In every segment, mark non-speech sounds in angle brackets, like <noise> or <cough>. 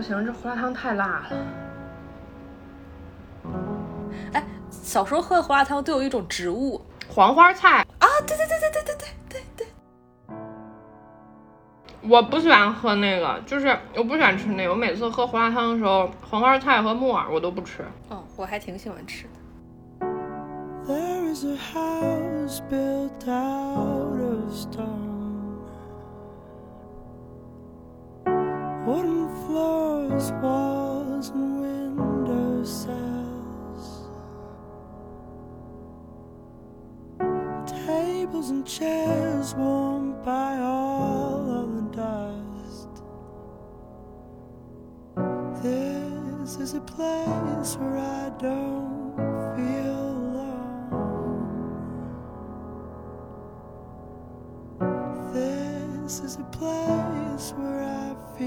不行，这胡辣汤太辣了。哎，小时候喝的胡辣汤都有一种植物黄花菜啊！对对对对对对对对对。我不喜欢喝那个，就是我不喜欢吃那个。我每次喝胡辣汤的时候，黄花菜和木耳我都不吃。哦，我还挺喜欢吃的。Wooden floors, walls, and window sills. Tables and chairs warmed by all of the dust. This is a place where I don't feel alone. This is a place where 大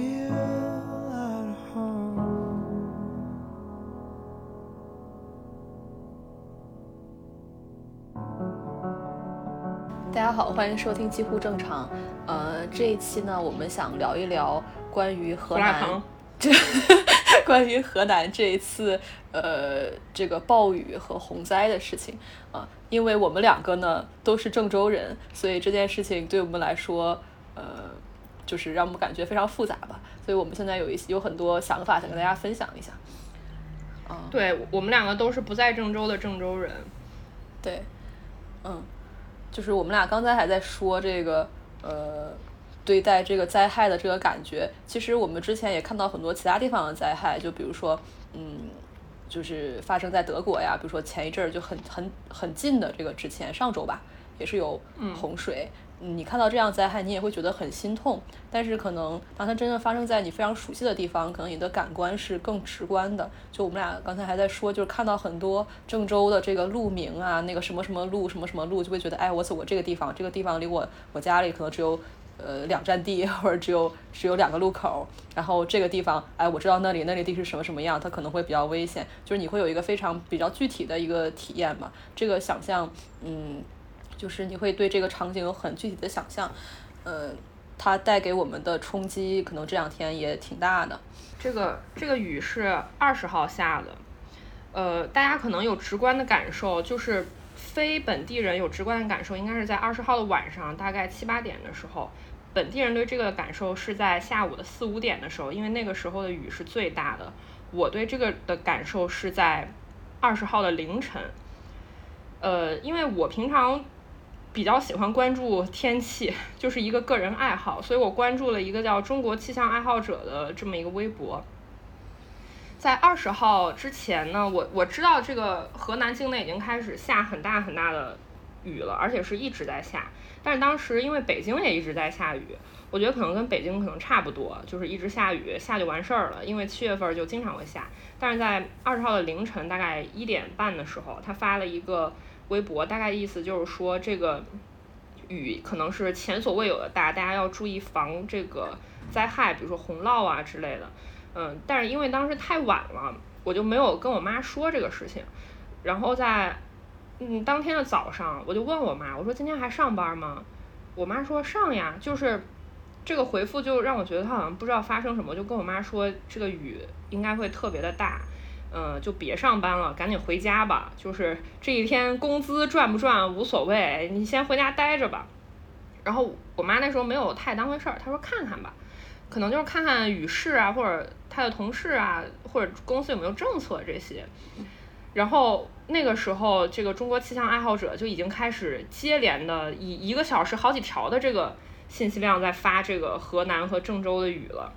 家好，欢迎收听几乎正常。呃，这一期呢，我们想聊一聊关于河南，这 <laughs> 关于河南这一次呃这个暴雨和洪灾的事情啊，因为我们两个呢都是郑州人，所以这件事情对我们来说，呃。就是让我们感觉非常复杂吧，所以我们现在有一些有很多想法想跟大家分享一下。嗯，对我们两个都是不在郑州的郑州人。对，嗯，就是我们俩刚才还在说这个呃对待这个灾害的这个感觉，其实我们之前也看到很多其他地方的灾害，就比如说嗯，就是发生在德国呀，比如说前一阵儿就很很很近的这个之前上周吧，也是有洪水。你看到这样灾害，你也会觉得很心痛。但是可能当它真正发生在你非常熟悉的地方，可能你的感官是更直观的。就我们俩刚才还在说，就是看到很多郑州的这个路名啊，那个什么什么路，什么什么路，就会觉得，哎，我走过这个地方，这个地方离我我家里可能只有呃两站地，或者只有只有两个路口。然后这个地方，哎，我知道那里那里地是什么什么样，它可能会比较危险。就是你会有一个非常比较具体的一个体验嘛？这个想象，嗯。就是你会对这个场景有很具体的想象，呃，它带给我们的冲击可能这两天也挺大的。这个这个雨是二十号下的，呃，大家可能有直观的感受，就是非本地人有直观的感受，应该是在二十号的晚上，大概七八点的时候，本地人对这个感受是在下午的四五点的时候，因为那个时候的雨是最大的。我对这个的感受是在二十号的凌晨，呃，因为我平常。比较喜欢关注天气，就是一个个人爱好，所以我关注了一个叫“中国气象爱好者”的这么一个微博。在二十号之前呢，我我知道这个河南境内已经开始下很大很大的雨了，而且是一直在下。但是当时因为北京也一直在下雨，我觉得可能跟北京可能差不多，就是一直下雨，下就完事儿了。因为七月份就经常会下。但是在二十号的凌晨大概一点半的时候，他发了一个。微博大概意思就是说，这个雨可能是前所未有的大，大家要注意防这个灾害，比如说洪涝啊之类的。嗯，但是因为当时太晚了，我就没有跟我妈说这个事情。然后在嗯当天的早上，我就问我妈，我说今天还上班吗？我妈说上呀，就是这个回复就让我觉得她好像不知道发生什么，就跟我妈说这个雨应该会特别的大。嗯，就别上班了，赶紧回家吧。就是这一天工资赚不赚无所谓，你先回家待着吧。然后我妈那时候没有太当回事儿，她说看看吧，可能就是看看雨势啊，或者她的同事啊，或者公司有没有政策这些。然后那个时候，这个中国气象爱好者就已经开始接连的以一个小时好几条的这个信息量在发这个河南和郑州的雨了。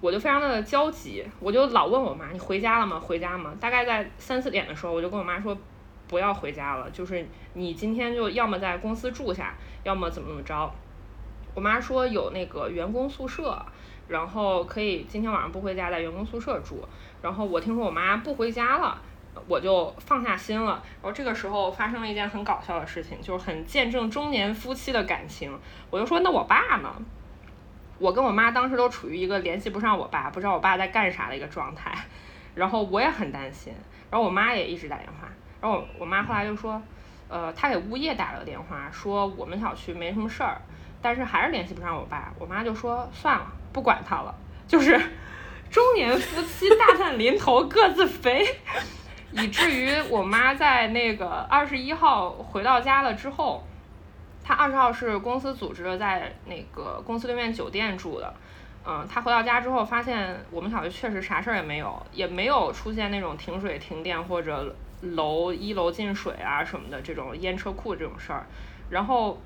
我就非常的焦急，我就老问我妈：“你回家了吗？回家吗？”大概在三四点的时候，我就跟我妈说：“不要回家了，就是你今天就要么在公司住下，要么怎么怎么着。”我妈说有那个员工宿舍，然后可以今天晚上不回家，在员工宿舍住。然后我听说我妈不回家了，我就放下心了。然后这个时候发生了一件很搞笑的事情，就是很见证中年夫妻的感情。我就说：“那我爸呢？”我跟我妈当时都处于一个联系不上我爸，不知道我爸在干啥的一个状态，然后我也很担心，然后我妈也一直打电话，然后我我妈后来就说，呃，她给物业打了个电话，说我们小区没什么事儿，但是还是联系不上我爸，我妈就说算了，不管他了，就是中年夫妻大难临头各自飞，以至于我妈在那个二十一号回到家了之后，他二十号是公司组织的在那个公司对面酒店住的。嗯，他回到家之后发现我们小区确实啥事儿也没有，也没有出现那种停水停电或者楼一楼进水啊什么的这种淹车库这种事儿。然后，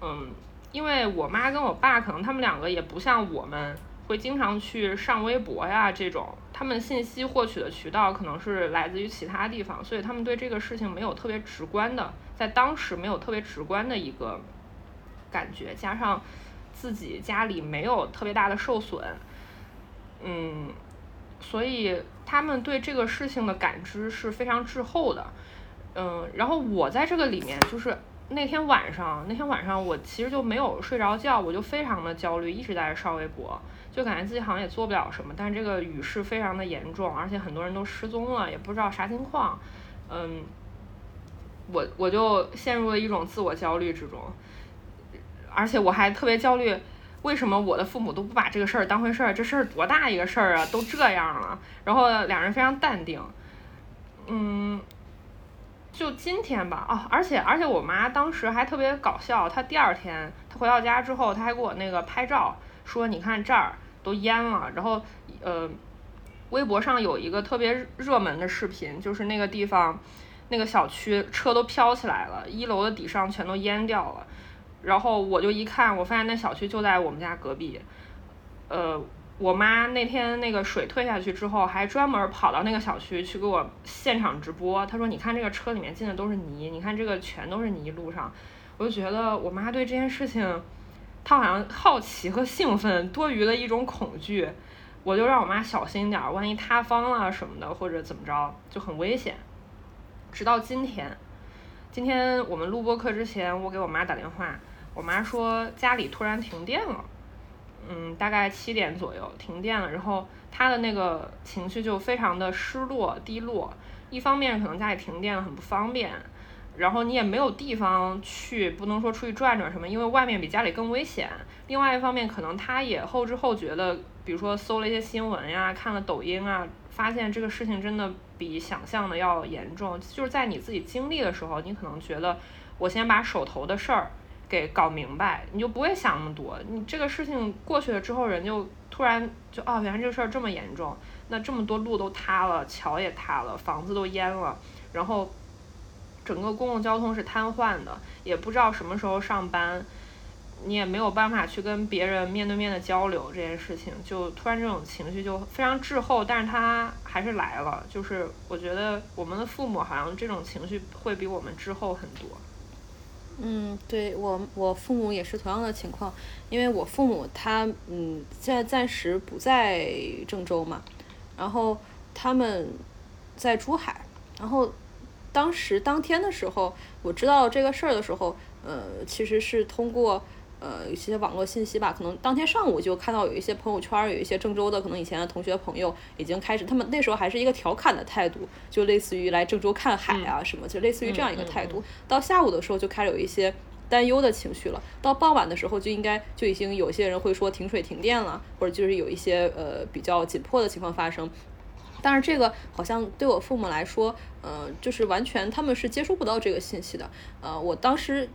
嗯，因为我妈跟我爸可能他们两个也不像我们。会经常去上微博呀，这种他们信息获取的渠道可能是来自于其他地方，所以他们对这个事情没有特别直观的，在当时没有特别直观的一个感觉，加上自己家里没有特别大的受损，嗯，所以他们对这个事情的感知是非常滞后的，嗯，然后我在这个里面就是那天晚上，那天晚上我其实就没有睡着觉，我就非常的焦虑，一直在刷微博。就感觉自己好像也做不了什么，但这个雨势非常的严重，而且很多人都失踪了，也不知道啥情况。嗯，我我就陷入了一种自我焦虑之中，而且我还特别焦虑，为什么我的父母都不把这个事儿当回事儿？这事儿多大一个事儿啊，都这样了。然后两人非常淡定。嗯，就今天吧，哦，而且而且我妈当时还特别搞笑，她第二天她回到家之后，她还给我那个拍照，说你看这儿。都淹了，然后，呃，微博上有一个特别热门的视频，就是那个地方，那个小区车都飘起来了，一楼的底上全都淹掉了。然后我就一看，我发现那小区就在我们家隔壁。呃，我妈那天那个水退下去之后，还专门跑到那个小区去给我现场直播。她说：“你看这个车里面进的都是泥，你看这个全都是泥路上。”我就觉得我妈对这件事情。她好像好奇和兴奋多余了一种恐惧，我就让我妈小心点儿，万一塌方了什么的，或者怎么着就很危险。直到今天，今天我们录播课之前，我给我妈打电话，我妈说家里突然停电了，嗯，大概七点左右停电了，然后她的那个情绪就非常的失落低落，一方面可能家里停电了很不方便。然后你也没有地方去，不能说出去转转什么，因为外面比家里更危险。另外一方面，可能他也后知后觉的，比如说搜了一些新闻呀，看了抖音啊，发现这个事情真的比想象的要严重。就是在你自己经历的时候，你可能觉得我先把手头的事儿给搞明白，你就不会想那么多。你这个事情过去了之后，人就突然就哦，原来这个事儿这么严重，那这么多路都塌了，桥也塌了，房子都淹了，然后。整个公共交通是瘫痪的，也不知道什么时候上班，你也没有办法去跟别人面对面的交流，这件事情就突然这种情绪就非常滞后，但是他还是来了。就是我觉得我们的父母好像这种情绪会比我们滞后很多。嗯，对我我父母也是同样的情况，因为我父母他嗯现在暂时不在郑州嘛，然后他们在珠海，然后。当时当天的时候，我知道这个事儿的时候，呃，其实是通过呃一些网络信息吧，可能当天上午就看到有一些朋友圈，有一些郑州的可能以前的同学朋友已经开始，他们那时候还是一个调侃的态度，就类似于来郑州看海啊什么，就类似于这样一个态度。到下午的时候就开始有一些担忧的情绪了，到傍晚的时候就应该就已经有些人会说停水停电了，或者就是有一些呃比较紧迫的情况发生。但是这个好像对我父母来说，呃，就是完全他们是接收不到这个信息的。呃，我当时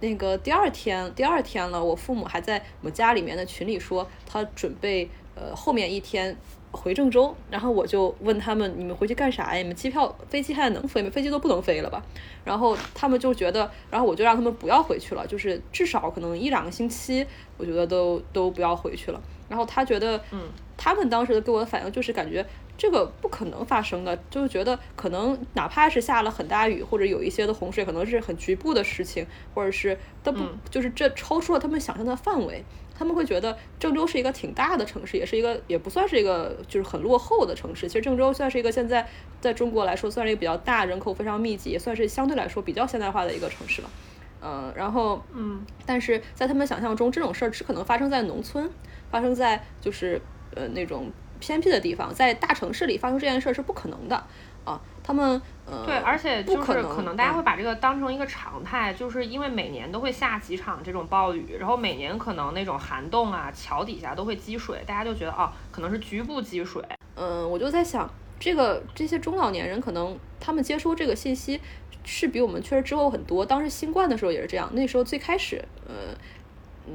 那个第二天，第二天了，我父母还在我们家里面的群里说，他准备呃后面一天回郑州。然后我就问他们，你们回去干啥呀？你们机票飞机还能飞吗？飞机都不能飞了吧？然后他们就觉得，然后我就让他们不要回去了，就是至少可能一两个星期，我觉得都都不要回去了。然后他觉得，嗯，他们当时的给我的反应就是感觉。这个不可能发生的，就是觉得可能哪怕是下了很大雨，或者有一些的洪水，可能是很局部的事情，或者是都不就是这超出了他们想象的范围。他们会觉得郑州是一个挺大的城市，也是一个也不算是一个就是很落后的城市。其实郑州算是一个现在在中国来说算是一个比较大、人口非常密集，也算是相对来说比较现代化的一个城市了。嗯，然后嗯，但是在他们想象中，这种事儿只可能发生在农村，发生在就是呃那种。偏僻的地方，在大城市里发生这件事儿是不可能的啊！他们呃，对，而且就是可能可能大家会把这个当成一个常态，就是因为每年都会下几场这种暴雨，然后每年可能那种涵洞啊、桥底下都会积水，大家就觉得哦，可能是局部积水。嗯，我就在想，这个这些中老年人可能他们接收这个信息是比我们确实滞后很多。当时新冠的时候也是这样，那时候最开始，呃。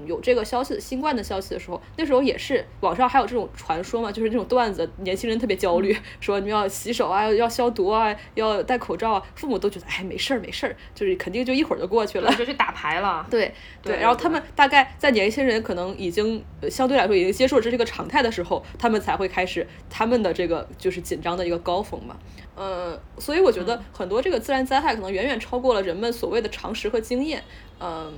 有这个消息，新冠的消息的时候，那时候也是网上还有这种传说嘛，就是这种段子，年轻人特别焦虑，<laughs> 说你们要洗手啊，要消毒啊，要戴口罩啊，父母都觉得哎没事儿没事儿，就是肯定就一会儿就过去了，就去打牌了。对对，然后他们大概在年轻人可能已经相对来说已经接受这是个常态的时候，他们才会开始他们的这个就是紧张的一个高峰嘛。呃，所以我觉得很多这个自然灾害可能远远超过了人们所谓的常识和经验，嗯。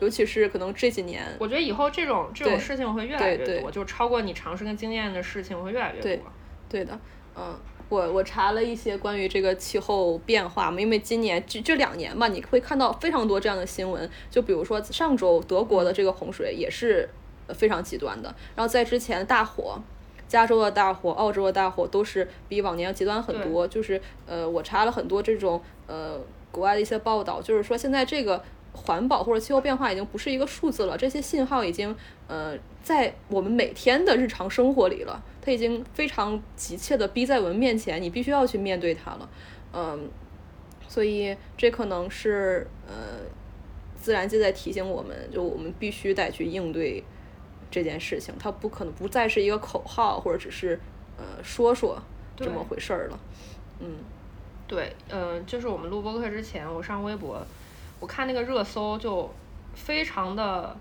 尤其是可能这几年，我觉得以后这种这种事情会越来越多，就超过你常识跟经验的事情会越来越多。对的，嗯，我我查了一些关于这个气候变化嘛，因为今年这这两年嘛，你会看到非常多这样的新闻，就比如说上周德国的这个洪水也是非常极端的，然后在之前大火，加州的大火、澳洲的大火都是比往年要极端很多。就是呃，我查了很多这种呃国外的一些报道，就是说现在这个。环保或者气候变化已经不是一个数字了，这些信号已经呃在我们每天的日常生活里了，它已经非常急切的逼在我们面前，你必须要去面对它了，嗯，所以这可能是呃自然界在提醒我们，就我们必须得去应对这件事情，它不可能不再是一个口号或者只是呃说说这么回事儿了，嗯，对，嗯，就是我们录播课之前，我上微博。我看那个热搜就非常的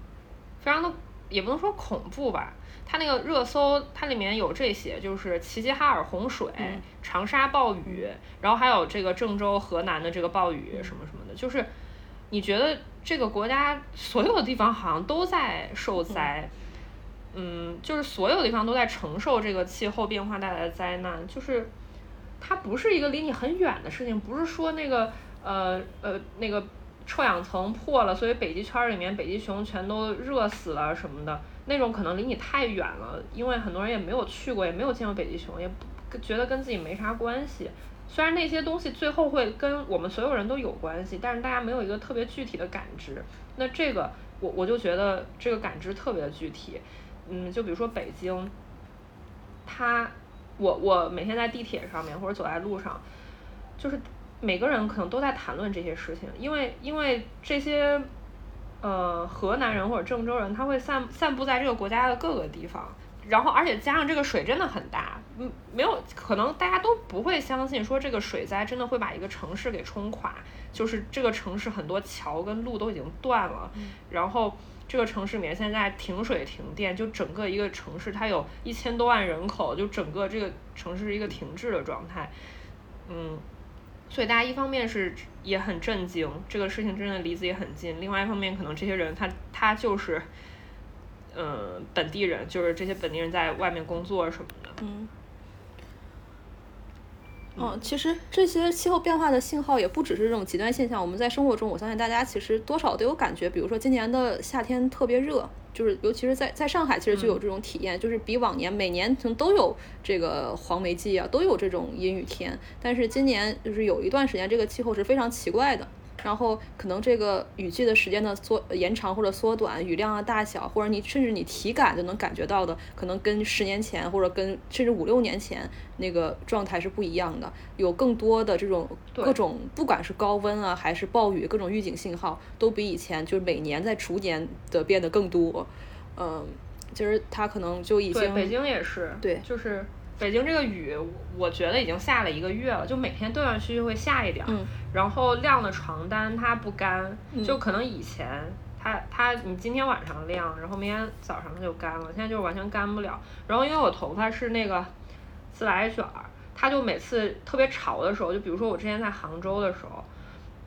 非常的也不能说恐怖吧，它那个热搜它里面有这些，就是齐齐哈尔洪水、长沙暴雨，然后还有这个郑州、河南的这个暴雨什么什么的，就是你觉得这个国家所有的地方好像都在受灾，嗯，就是所有地方都在承受这个气候变化带来的灾难，就是它不是一个离你很远的事情，不是说那个呃呃那个。臭氧层破了，所以北极圈里面北极熊全都热死了什么的，那种可能离你太远了，因为很多人也没有去过，也没有见过北极熊，也不觉得跟自己没啥关系。虽然那些东西最后会跟我们所有人都有关系，但是大家没有一个特别具体的感知。那这个我我就觉得这个感知特别的具体。嗯，就比如说北京，它，我我每天在地铁上面或者走在路上，就是。每个人可能都在谈论这些事情，因为因为这些，呃，河南人或者郑州人，他会散散布在这个国家的各个地方，然后而且加上这个水真的很大，嗯，没有可能大家都不会相信说这个水灾真的会把一个城市给冲垮，就是这个城市很多桥跟路都已经断了，然后这个城市里面现在停水停电，就整个一个城市它有一千多万人口，就整个这个城市是一个停滞的状态，嗯。所以大家一方面是也很震惊，这个事情真的离自己很近；另外一方面，可能这些人他他就是，嗯，本地人，就是这些本地人在外面工作什么的。嗯。嗯，其实这些气候变化的信号也不只是这种极端现象，我们在生活中，我相信大家其实多少都有感觉。比如说今年的夏天特别热。就是尤其是在在上海，其实就有这种体验，就是比往年每年可能都有这个黄梅季啊，都有这种阴雨天，但是今年就是有一段时间，这个气候是非常奇怪的。然后可能这个雨季的时间的缩延长或者缩短，雨量的大小，或者你甚至你体感就能感觉到的，可能跟十年前或者跟甚至五六年前那个状态是不一样的。有更多的这种各种，不管是高温啊还是暴雨，各种预警信号都比以前就是每年在逐年的变得更多。嗯，其实它可能就已经北京也是对，就是。北京这个雨，我觉得已经下了一个月了，就每天断断续续会下一点儿，然后晾的床单它不干，就可能以前它它你今天晚上晾，然后明天早上它就干了，现在就完全干不了。然后因为我头发是那个自来卷儿，它就每次特别潮的时候，就比如说我之前在杭州的时候，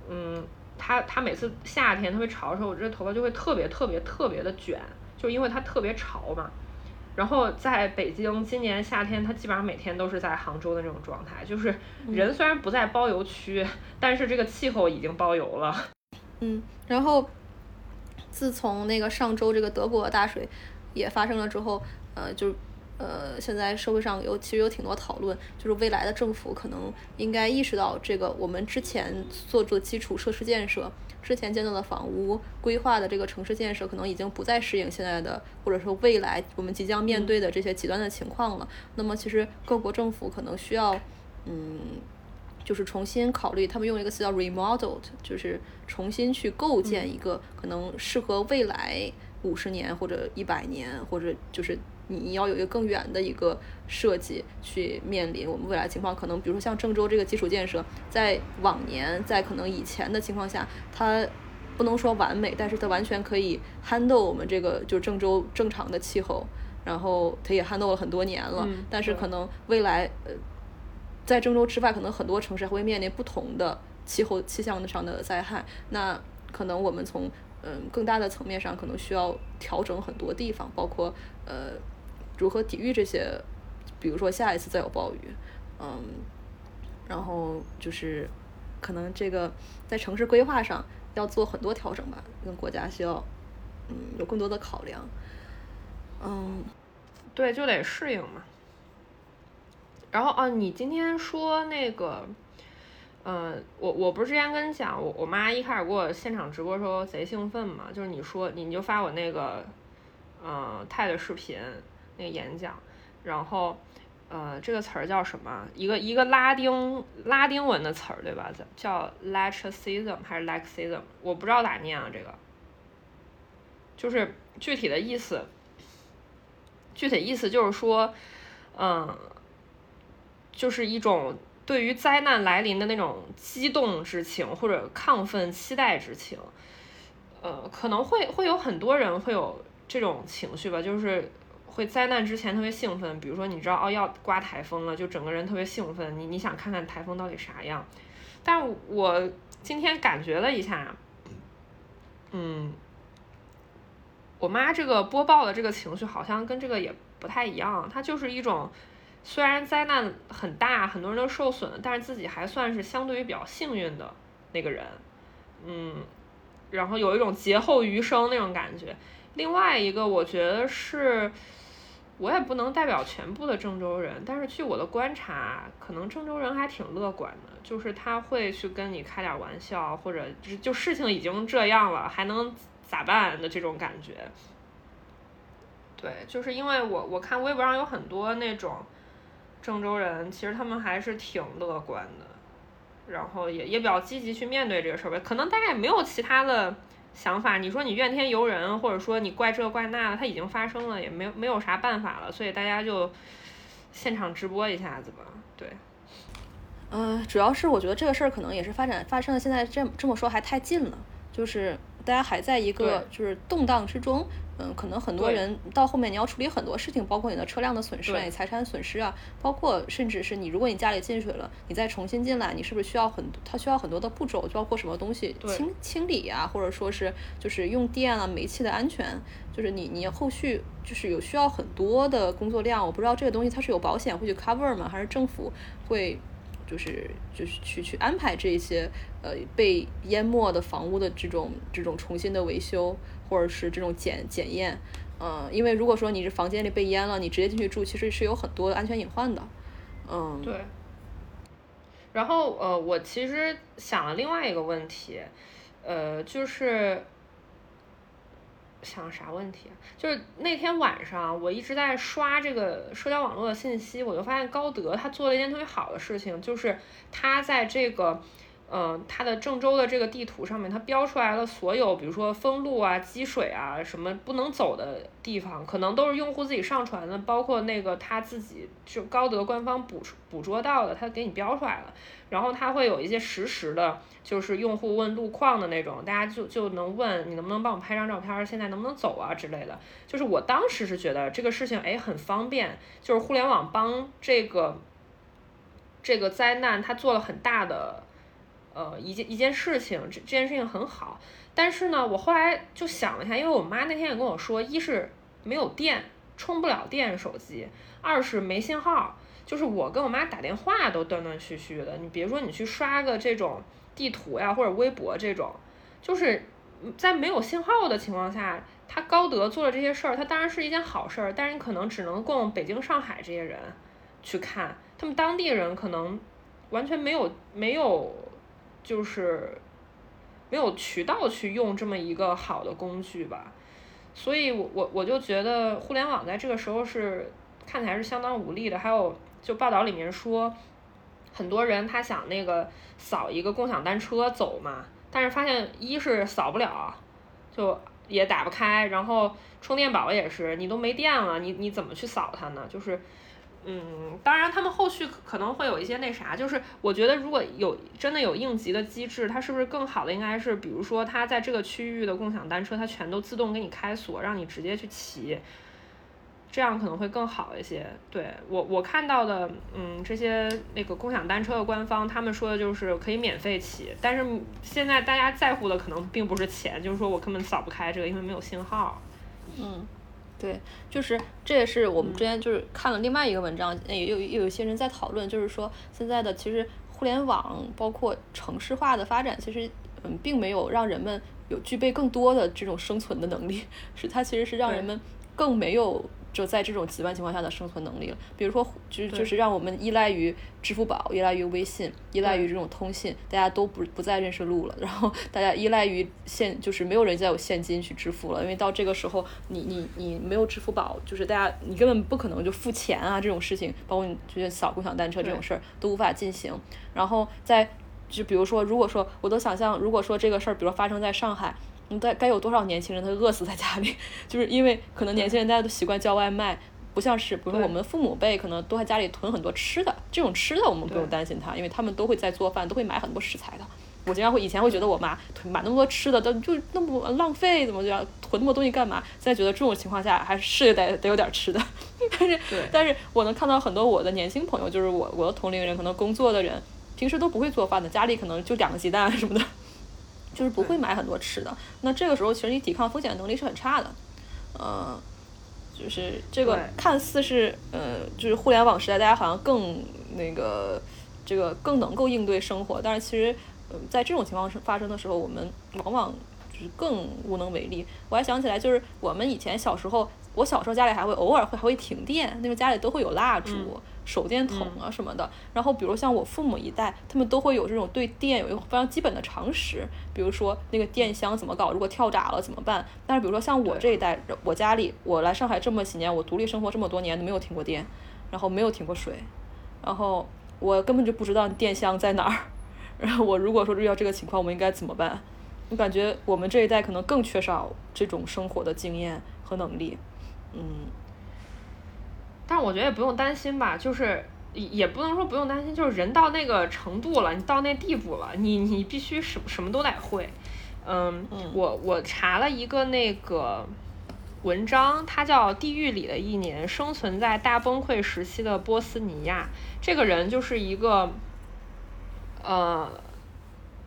嗯，它它每次夏天特别潮的时候，我这头发就会特别特别特别的卷，就因为它特别潮嘛。然后在北京，今年夏天，它基本上每天都是在杭州的那种状态，就是人虽然不在包邮区，但是这个气候已经包邮了。嗯，然后自从那个上周这个德国大水也发生了之后，呃，就呃，现在社会上有其实有挺多讨论，就是未来的政府可能应该意识到这个我们之前做做基础设施建设，之前建造的房屋规划的这个城市建设，可能已经不再适应现在的或者说未来我们即将面对的这些极端的情况了。那么其实各国政府可能需要，嗯，就是重新考虑，他们用一个词叫 remodeled，就是重新去构建一个可能适合未来五十年或者一百年或者就是。你要有一个更远的一个设计去面临我们未来情况，可能比如说像郑州这个基础建设，在往年在可能以前的情况下，它不能说完美，但是它完全可以 handle 我们这个就郑州正常的气候，然后它也 handle 了很多年了。但是可能未来呃，在郑州之外，可能很多城市还会面临不同的气候气象上的灾害。那可能我们从嗯更大的层面上，可能需要调整很多地方，包括呃。如何抵御这些？比如说下一次再有暴雨，嗯，然后就是可能这个在城市规划上要做很多调整吧，跟国家需要嗯有更多的考量，嗯，对，就得适应嘛。然后啊，你今天说那个，嗯，我我不是之前跟你讲，我我妈一开始给我现场直播时候贼兴奋嘛，就是你说你你就发我那个嗯泰的视频。那个演讲，然后，呃，这个词儿叫什么？一个一个拉丁拉丁文的词儿，对吧？叫 laxism 还是 laxism？我不知道咋念啊，这个，就是具体的意思，具体意思就是说，嗯，就是一种对于灾难来临的那种激动之情或者亢奋期待之情，呃，可能会会有很多人会有这种情绪吧，就是。会灾难之前特别兴奋，比如说你知道哦要刮台风了，就整个人特别兴奋，你你想看看台风到底啥样？但我今天感觉了一下，嗯，我妈这个播报的这个情绪好像跟这个也不太一样，她就是一种虽然灾难很大，很多人都受损，但是自己还算是相对于比较幸运的那个人，嗯，然后有一种劫后余生那种感觉。另外一个我觉得是。我也不能代表全部的郑州人，但是据我的观察，可能郑州人还挺乐观的，就是他会去跟你开点玩笑，或者就就事情已经这样了，还能咋办的这种感觉。对，就是因为我我看微博上有很多那种郑州人，其实他们还是挺乐观的，然后也也比较积极去面对这个事儿呗，可能大概没有其他的。想法，你说你怨天尤人，或者说你怪这怪那的，它已经发生了，也没有没有啥办法了，所以大家就现场直播一下子吧。对，嗯，主要是我觉得这个事儿可能也是发展发生的，现在这这么说还太近了，就是大家还在一个就是动荡之中。嗯，可能很多人到后面你要处理很多事情，包括你的车辆的损失啊，你财产损失啊，包括甚至是你如果你家里进水了，你再重新进来，你是不是需要很它需要很多的步骤，包括什么东西清清理啊，或者说是就是用电啊、煤气的安全，就是你你后续就是有需要很多的工作量。我不知道这个东西它是有保险会去 cover 吗？还是政府会就是就是去去安排这些呃被淹没的房屋的这种这种重新的维修？或者是这种检检验，嗯，因为如果说你是房间里被淹了，你直接进去住，其实是有很多安全隐患的，嗯，对。然后呃，我其实想了另外一个问题，呃，就是想啥问题？就是那天晚上我一直在刷这个社交网络的信息，我就发现高德他做了一件特别好的事情，就是他在这个。嗯，它的郑州的这个地图上面，它标出来了所有，比如说封路啊、积水啊、什么不能走的地方，可能都是用户自己上传的，包括那个他自己就高德官方捕捕捉到的，他给你标出来了。然后它会有一些实时的，就是用户问路况的那种，大家就就能问你能不能帮我拍张照片，现在能不能走啊之类的。就是我当时是觉得这个事情哎很方便，就是互联网帮这个这个灾难它做了很大的。呃，一件一件事情，这这件事情很好，但是呢，我后来就想了一下，因为我妈那天也跟我说，一是没有电，充不了电手机，二是没信号，就是我跟我妈打电话都断断续续的。你别说你去刷个这种地图呀，或者微博这种，就是在没有信号的情况下。他高德做了这些事儿，他当然是一件好事儿，但是你可能只能供北京、上海这些人去看，他们当地人可能完全没有没有就是没有渠道去用这么一个好的工具吧，所以我我我就觉得互联网在这个时候是看起来是相当无力的。还有就报道里面说，很多人他想那个扫一个共享单车走嘛，但是发现一是扫不了，就。也打不开，然后充电宝也是，你都没电了，你你怎么去扫它呢？就是，嗯，当然他们后续可能会有一些那啥，就是我觉得如果有真的有应急的机制，它是不是更好的应该是，比如说它在这个区域的共享单车，它全都自动给你开锁，让你直接去骑。这样可能会更好一些。对我我看到的，嗯，这些那个共享单车的官方，他们说的就是可以免费骑，但是现在大家在乎的可能并不是钱，就是说我根本扫不开这个，因为没有信号。嗯，对，就是这也是我们之前就是看了另外一个文章，也有有一些人在讨论，就是说现在的其实互联网包括城市化的发展，其实嗯，并没有让人们有具备更多的这种生存的能力，<laughs> 是它其实是让人们更没有。就在这种极端情况下的生存能力了，比如说，就就是让我们依赖于支付宝，依赖于微信，依赖于这种通信，大家都不不再认识路了，然后大家依赖于现，就是没有人再有现金去支付了，因为到这个时候，你你你没有支付宝，就是大家你根本不可能就付钱啊，这种事情，包括你就是扫共享单车这种事儿都无法进行。然后在就比如说，如果说我都想象，如果说这个事儿，比如发生在上海。该该有多少年轻人他饿死在家里，<laughs> 就是因为可能年轻人大家都习惯叫外卖，不像是比如说我们父母辈可能都在家里囤很多吃的，这种吃的我们不用担心他，因为他们都会在做饭，都会买很多食材的。我经常会以前会觉得我妈囤买那么多吃的，都就那么浪费，怎么样囤那么多东西干嘛？现在觉得这种情况下还是得得有点吃的。<laughs> 但是但是我能看到很多我的年轻朋友，就是我我的同龄人，可能工作的人平时都不会做饭的，家里可能就两个鸡蛋什么的。就是不会买很多吃的，那这个时候其实你抵抗风险能力是很差的，嗯，就是这个看似是呃，就是互联网时代大家好像更那个这个更能够应对生活，但是其实呃在这种情况发生的时候，我们往往就是更无能为力。我还想起来，就是我们以前小时候，我小时候家里还会偶尔会还会停电，那时候家里都会有蜡烛。手电筒啊什么的，然后比如像我父母一代，他们都会有这种对电有一个非常基本的常识，比如说那个电箱怎么搞，如果跳闸了怎么办？但是比如说像我这一代，我家里我来上海这么几年，我独立生活这么多年都没有停过电，然后没有停过水，然后我根本就不知道电箱在哪儿。<laughs> 然后我如果说遇到这个情况，我们应该怎么办？我感觉我们这一代可能更缺少这种生活的经验和能力，嗯。但是我觉得也不用担心吧，就是也不能说不用担心，就是人到那个程度了，你到那地步了，你你必须什什么都得会。嗯，我我查了一个那个文章，它叫《地狱里的一年：生存在大崩溃时期的波斯尼亚》。这个人就是一个，呃，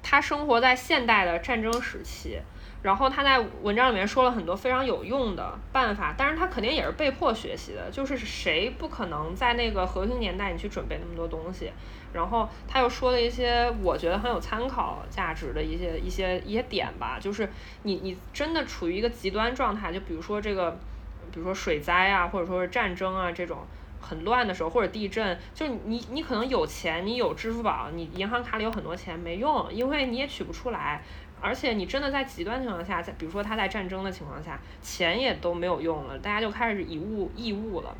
他生活在现代的战争时期。然后他在文章里面说了很多非常有用的办法，但是他肯定也是被迫学习的，就是谁不可能在那个和平年代你去准备那么多东西。然后他又说了一些我觉得很有参考价值的一些一些一些点吧，就是你你真的处于一个极端状态，就比如说这个，比如说水灾啊，或者说是战争啊这种很乱的时候，或者地震，就你你可能有钱，你有支付宝，你银行卡里有很多钱没用，因为你也取不出来。而且你真的在极端情况下，在比如说他在战争的情况下，钱也都没有用了，大家就开始以物易物了。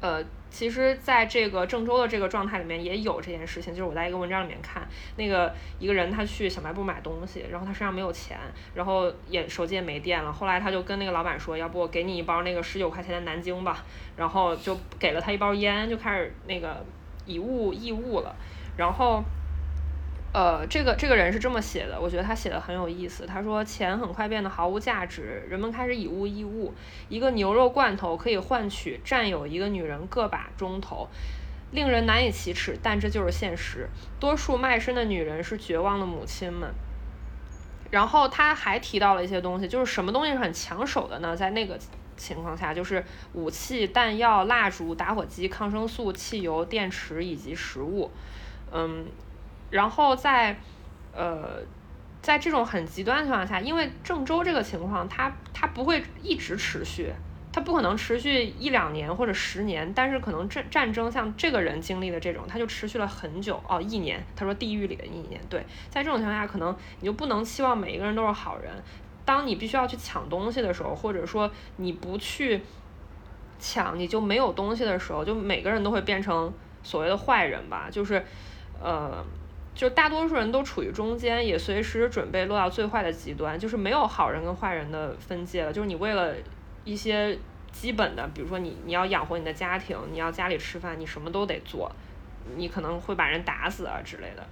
呃，其实在这个郑州的这个状态里面也有这件事情，就是我在一个文章里面看，那个一个人他去小卖部买东西，然后他身上没有钱，然后也手机也没电了，后来他就跟那个老板说，要不我给你一包那个十九块钱的南京吧，然后就给了他一包烟，就开始那个以物易物了，然后。呃，这个这个人是这么写的，我觉得他写的很有意思。他说，钱很快变得毫无价值，人们开始以物易物。一个牛肉罐头可以换取占有一个女人个把钟头，令人难以启齿，但这就是现实。多数卖身的女人是绝望的母亲们。然后他还提到了一些东西，就是什么东西是很抢手的呢？在那个情况下，就是武器、弹药、蜡烛、打火机、抗生素、汽油、电池以及食物。嗯。然后在，呃，在这种很极端的情况下，因为郑州这个情况，它它不会一直持续，它不可能持续一两年或者十年，但是可能战战争像这个人经历的这种，它就持续了很久哦，一年。他说地狱里的一年，对，在这种情况下，可能你就不能期望每一个人都是好人。当你必须要去抢东西的时候，或者说你不去抢，你就没有东西的时候，就每个人都会变成所谓的坏人吧，就是呃。就大多数人都处于中间，也随时准备落到最坏的极端，就是没有好人跟坏人的分界了。就是你为了一些基本的，比如说你你要养活你的家庭，你要家里吃饭，你什么都得做，你可能会把人打死啊之类的。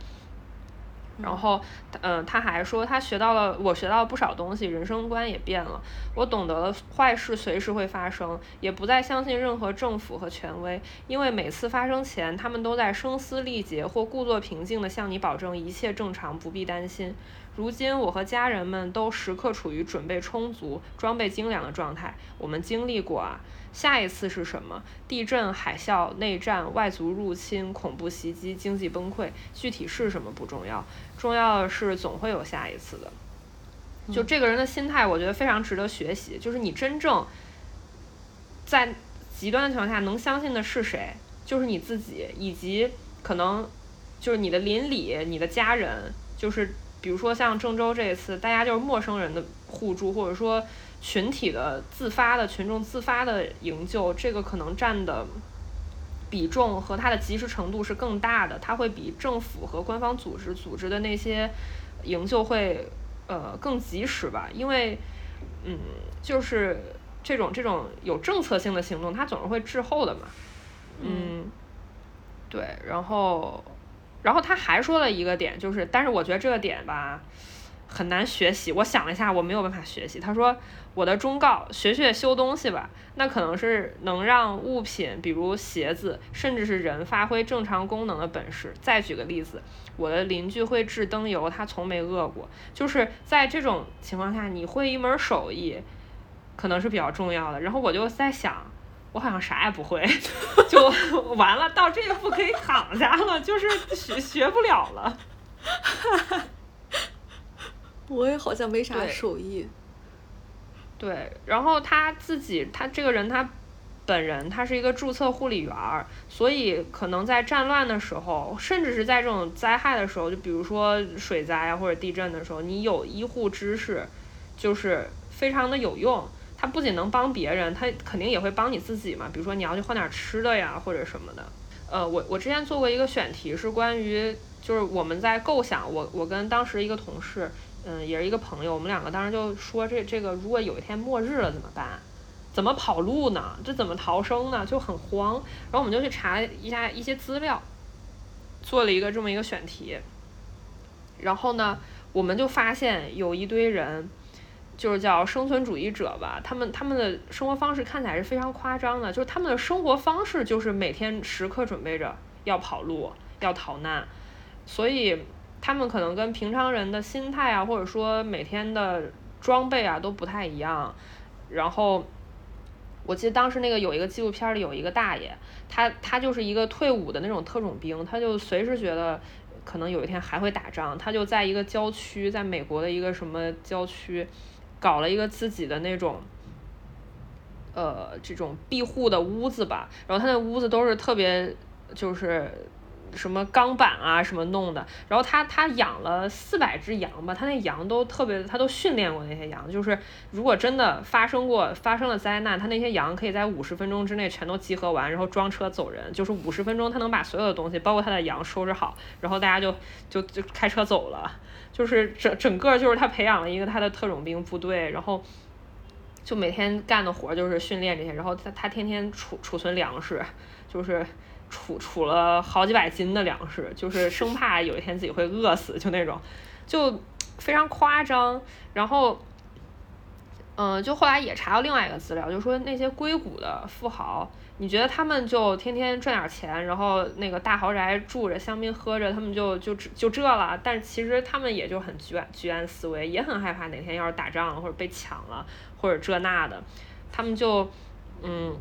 然后，嗯，他还说他学到了，我学到了不少东西，人生观也变了。我懂得了坏事随时会发生，也不再相信任何政府和权威，因为每次发生前，他们都在声嘶力竭或故作平静地向你保证一切正常，不必担心。如今，我和家人们都时刻处于准备充足、装备精良的状态。我们经历过啊。下一次是什么？地震、海啸、内战、外族入侵、恐怖袭击、经济崩溃，具体是什么不重要，重要的是总会有下一次的。就这个人的心态，我觉得非常值得学习。就是你真正在极端的情况下能相信的是谁？就是你自己，以及可能就是你的邻里、你的家人。就是比如说像郑州这一次，大家就是陌生人的互助，或者说。群体的自发的群众自发的营救，这个可能占的比重和它的及时程度是更大的，它会比政府和官方组织组织的那些营救会呃更及时吧，因为嗯，就是这种这种有政策性的行动，它总是会滞后的嘛，嗯，对，然后然后他还说了一个点，就是但是我觉得这个点吧很难学习，我想了一下，我没有办法学习，他说。我的忠告：学学修东西吧，那可能是能让物品，比如鞋子，甚至是人发挥正常功能的本事。再举个例子，我的邻居会制灯油，他从没饿过。就是在这种情况下，你会一门手艺，可能是比较重要的。然后我就在想，我好像啥也不会，就 <laughs> 完了，到这一步可以躺下了，就是学学不了了。我也好像没啥手艺。对，然后他自己，他这个人，他本人，他是一个注册护理员儿，所以可能在战乱的时候，甚至是在这种灾害的时候，就比如说水灾啊或者地震的时候，你有医护知识，就是非常的有用。他不仅能帮别人，他肯定也会帮你自己嘛。比如说你要去换点吃的呀，或者什么的。呃，我我之前做过一个选题，是关于就是我们在构想，我我跟当时一个同事。嗯，也是一个朋友，我们两个当时就说这这个，如果有一天末日了怎么办？怎么跑路呢？这怎么逃生呢？就很慌。然后我们就去查一下一些资料，做了一个这么一个选题。然后呢，我们就发现有一堆人，就是叫生存主义者吧，他们他们的生活方式看起来是非常夸张的，就是他们的生活方式就是每天时刻准备着要跑路、要逃难，所以。他们可能跟平常人的心态啊，或者说每天的装备啊都不太一样。然后，我记得当时那个有一个纪录片里有一个大爷，他他就是一个退伍的那种特种兵，他就随时觉得可能有一天还会打仗，他就在一个郊区，在美国的一个什么郊区，搞了一个自己的那种，呃，这种庇护的屋子吧。然后他那屋子都是特别就是。什么钢板啊，什么弄的，然后他他养了四百只羊吧，他那羊都特别，他都训练过那些羊，就是如果真的发生过发生了灾难，他那些羊可以在五十分钟之内全都集合完，然后装车走人，就是五十分钟他能把所有的东西，包括他的羊收拾好，然后大家就就就开车走了，就是整整个就是他培养了一个他的特种兵部队，然后就每天干的活就是训练这些，然后他他天天储储存粮食，就是。储储了好几百斤的粮食，就是生怕有一天自己会饿死，就那种，就非常夸张。然后，嗯，就后来也查到另外一个资料，就说那些硅谷的富豪，你觉得他们就天天赚点钱，然后那个大豪宅住着，香槟喝着，他们就就就这了？但其实他们也就很居安居安思危，也很害怕哪天要是打仗了或者被抢了或者这那的，他们就嗯。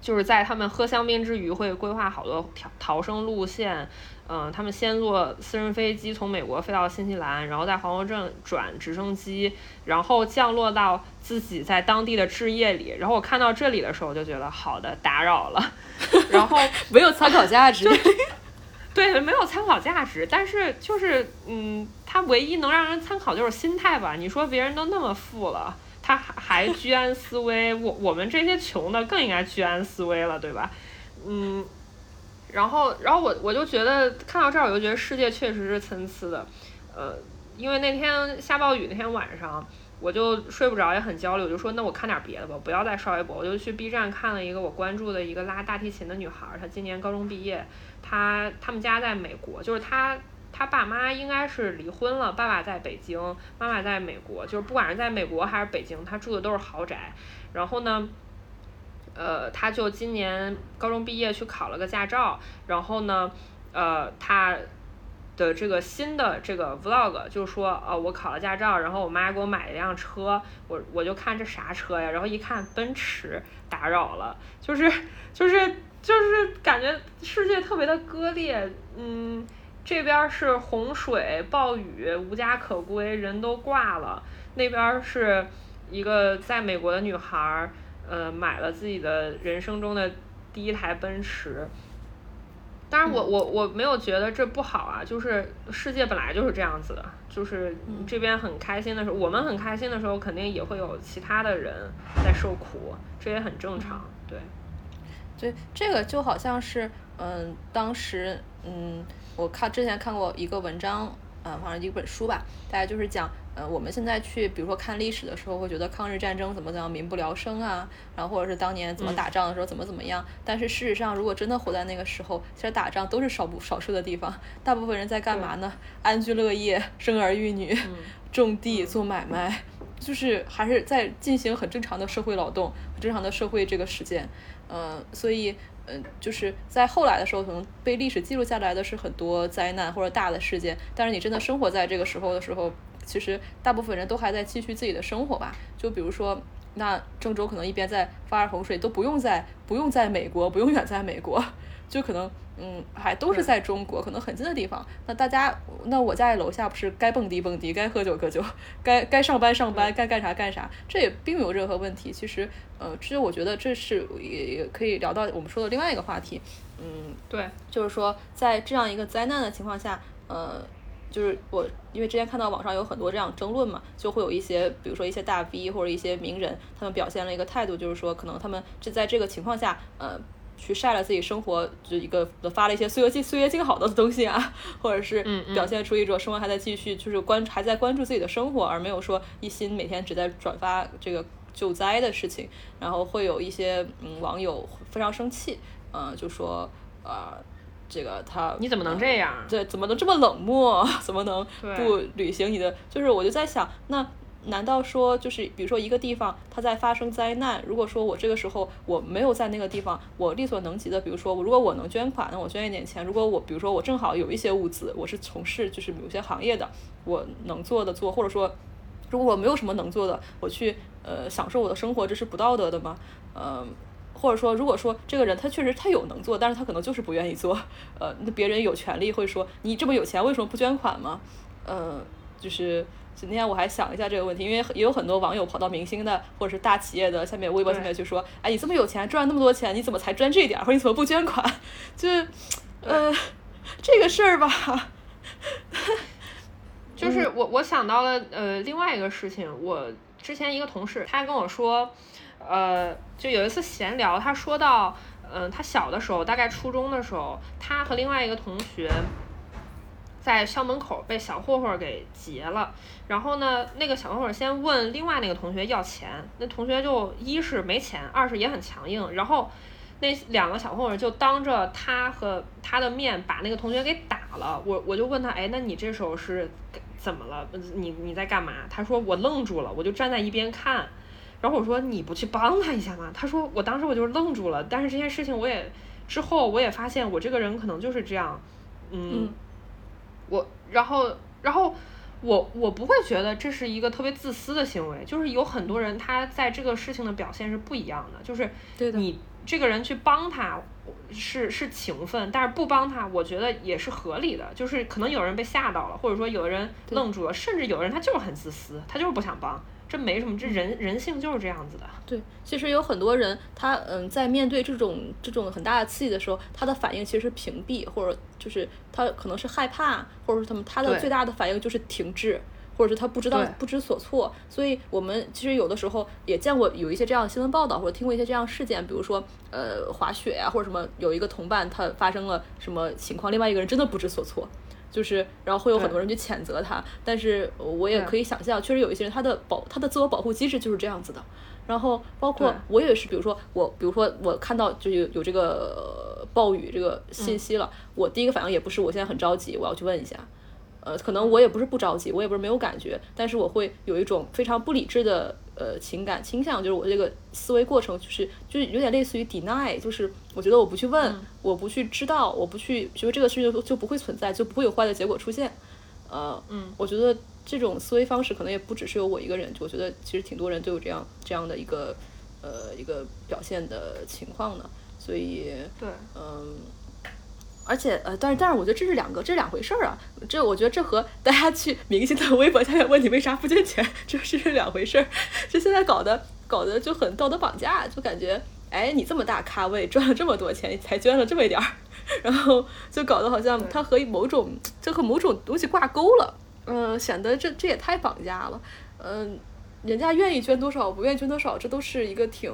就是在他们喝香槟之余会规划好多逃逃生路线。嗯，他们先坐私人飞机从美国飞到新西兰，然后在皇后镇转直升机，然后降落到自己在当地的置业里。然后我看到这里的时候，我就觉得好的打扰了，<laughs> 然后 <laughs> 没有参考价值。对，没有参考价值。但是就是嗯，他唯一能让人参考就是心态吧。你说别人都那么富了，他还居安思危，我我们这些穷的更应该居安思危了，对吧？嗯。然后，然后我我就觉得看到这儿，我就觉得世界确实是参差的，呃，因为那天下暴雨那天晚上，我就睡不着，也很焦虑，我就说那我看点别的吧，不要再刷微博，我就去 B 站看了一个我关注的一个拉大提琴的女孩，她今年高中毕业，她他们家在美国，就是她她爸妈应该是离婚了，爸爸在北京，妈妈在美国，就是不管是在美国还是北京，她住的都是豪宅，然后呢。呃，他就今年高中毕业去考了个驾照，然后呢，呃，他的这个新的这个 vlog 就说，呃，我考了驾照，然后我妈给我买了一辆车，我我就看这啥车呀，然后一看奔驰，打扰了，就是就是就是感觉世界特别的割裂，嗯，这边是洪水暴雨无家可归，人都挂了，那边是一个在美国的女孩。呃，买了自己的人生中的第一台奔驰。当然，我我我没有觉得这不好啊，就是世界本来就是这样子的，就是这边很开心的时候，我们很开心的时候，肯定也会有其他的人在受苦，这也很正常。对，对，这个就好像是，嗯，当时，嗯，我看之前看过一个文章，嗯，反正一本书吧，大概就是讲。呃，我们现在去，比如说看历史的时候，会觉得抗日战争怎么怎么民不聊生啊，然后或者是当年怎么打仗的时候怎么怎么样。但是事实上，如果真的活在那个时候，其实打仗都是少不少数的地方，大部分人在干嘛呢？安居乐业，生儿育女，种地做买卖，就是还是在进行很正常的社会劳动，很正常的社会这个实践。呃，所以，嗯，就是在后来的时候，可能被历史记录下来的是很多灾难或者大的事件。但是你真的生活在这个时候的时候。其实大部分人都还在继续自己的生活吧，就比如说，那郑州可能一边在发洪水，都不用在不用在美国，不用远在美国，就可能嗯，还都是在中国，可能很近的地方。那大家，那我家楼下不是该蹦迪蹦迪，该喝酒喝酒，该该上班上班，该干啥干啥，这也并没有任何问题。其实，呃，其实我觉得这是也也可以聊到我们说的另外一个话题，嗯，对，就是说在这样一个灾难的情况下，呃。就是我，因为之前看到网上有很多这样争论嘛，就会有一些，比如说一些大 V 或者一些名人，他们表现了一个态度，就是说可能他们这在这个情况下，呃，去晒了自己生活，就一个发了一些岁月静岁月静好的东西啊，或者是表现出一种生活还在继续，就是关还在关注自己的生活，而没有说一心每天只在转发这个救灾的事情，然后会有一些嗯网友非常生气，嗯，就说啊。这个他你怎么能这样？对，怎么能这么冷漠？<laughs> 怎么能不履行你的？就是我就在想，那难道说就是比如说一个地方它在发生灾难，如果说我这个时候我没有在那个地方，我力所能及的，比如说我如果我能捐款，那我捐一点钱；如果我比如说我正好有一些物资，我是从事就是某些行业的，我能做的做，或者说如果我没有什么能做的，我去呃享受我的生活，这是不道德的吗？嗯。或者说，如果说这个人他确实他有能做，但是他可能就是不愿意做，呃，那别人有权利会说你这么有钱，为什么不捐款吗？嗯，就是今天我还想一下这个问题，因为也有很多网友跑到明星的或者是大企业的下面微博下面去说，哎，你这么有钱，赚那么多钱，你怎么才捐这点，或者你怎么不捐款？就是，呃，<laughs> 这个事儿吧，<laughs> 就是我我想到了呃另外一个事情，我之前一个同事他跟我说。呃，就有一次闲聊，他说到，嗯，他小的时候，大概初中的时候，他和另外一个同学在校门口被小混混给劫了。然后呢，那个小混混先问另外那个同学要钱，那同学就一是没钱，二是也很强硬。然后那两个小混混就当着他和他的面把那个同学给打了。我我就问他，哎，那你这时候是怎么了？你你在干嘛？他说我愣住了，我就站在一边看。然后我说你不去帮他一下吗？他说我当时我就愣住了，但是这件事情我也之后我也发现我这个人可能就是这样，嗯，我然后然后我我不会觉得这是一个特别自私的行为，就是有很多人他在这个事情的表现是不一样的，就是你这个人去帮他是是情分，但是不帮他，我觉得也是合理的。就是可能有人被吓到了，或者说有的人愣住了，甚至有人他就是很自私，他就是不想帮。这没什么，这人人性就是这样子的。对，其实有很多人，他嗯，在面对这种这种很大的刺激的时候，他的反应其实是屏蔽，或者就是他可能是害怕，或者是他们他的最大的反应就是停滞，或者是他不知道不知所措。所以我们其实有的时候也见过有一些这样的新闻报道，或者听过一些这样事件，比如说呃滑雪呀，或者什么有一个同伴他发生了什么情况，另外一个人真的不知所措。就是，然后会有很多人去谴责他，但是我也可以想象，确实有一些人他的保他的自我保护机制就是这样子的。然后包括我也是，比如说我，比如说我看到就有有这个暴雨这个信息了，我第一个反应也不是我现在很着急，我要去问一下。呃，可能我也不是不着急，我也不是没有感觉，但是我会有一种非常不理智的呃情感倾向，就是我这个思维过程就是就是有点类似于 deny，就是我觉得我不去问，我不去知道，我不去，觉得这个事情就就不会存在，就不会有坏的结果出现。呃，嗯，我觉得这种思维方式可能也不只是有我一个人，我觉得其实挺多人都有这样这样的一个呃一个表现的情况的，所以对，嗯。而且呃，但是但是我觉得这是两个，这是两回事儿啊。这我觉得这和大家去明星的微博下面问你为啥不捐钱，这是两回事儿。这现在搞的搞得就很道德绑架，就感觉哎，你这么大咖位，赚了这么多钱，才捐了这么一点儿，<laughs> 然后就搞得好像他和某种就和某种东西挂钩了，嗯，显得这这也太绑架了。嗯，人家愿意捐多少，不愿意捐多少，这都是一个挺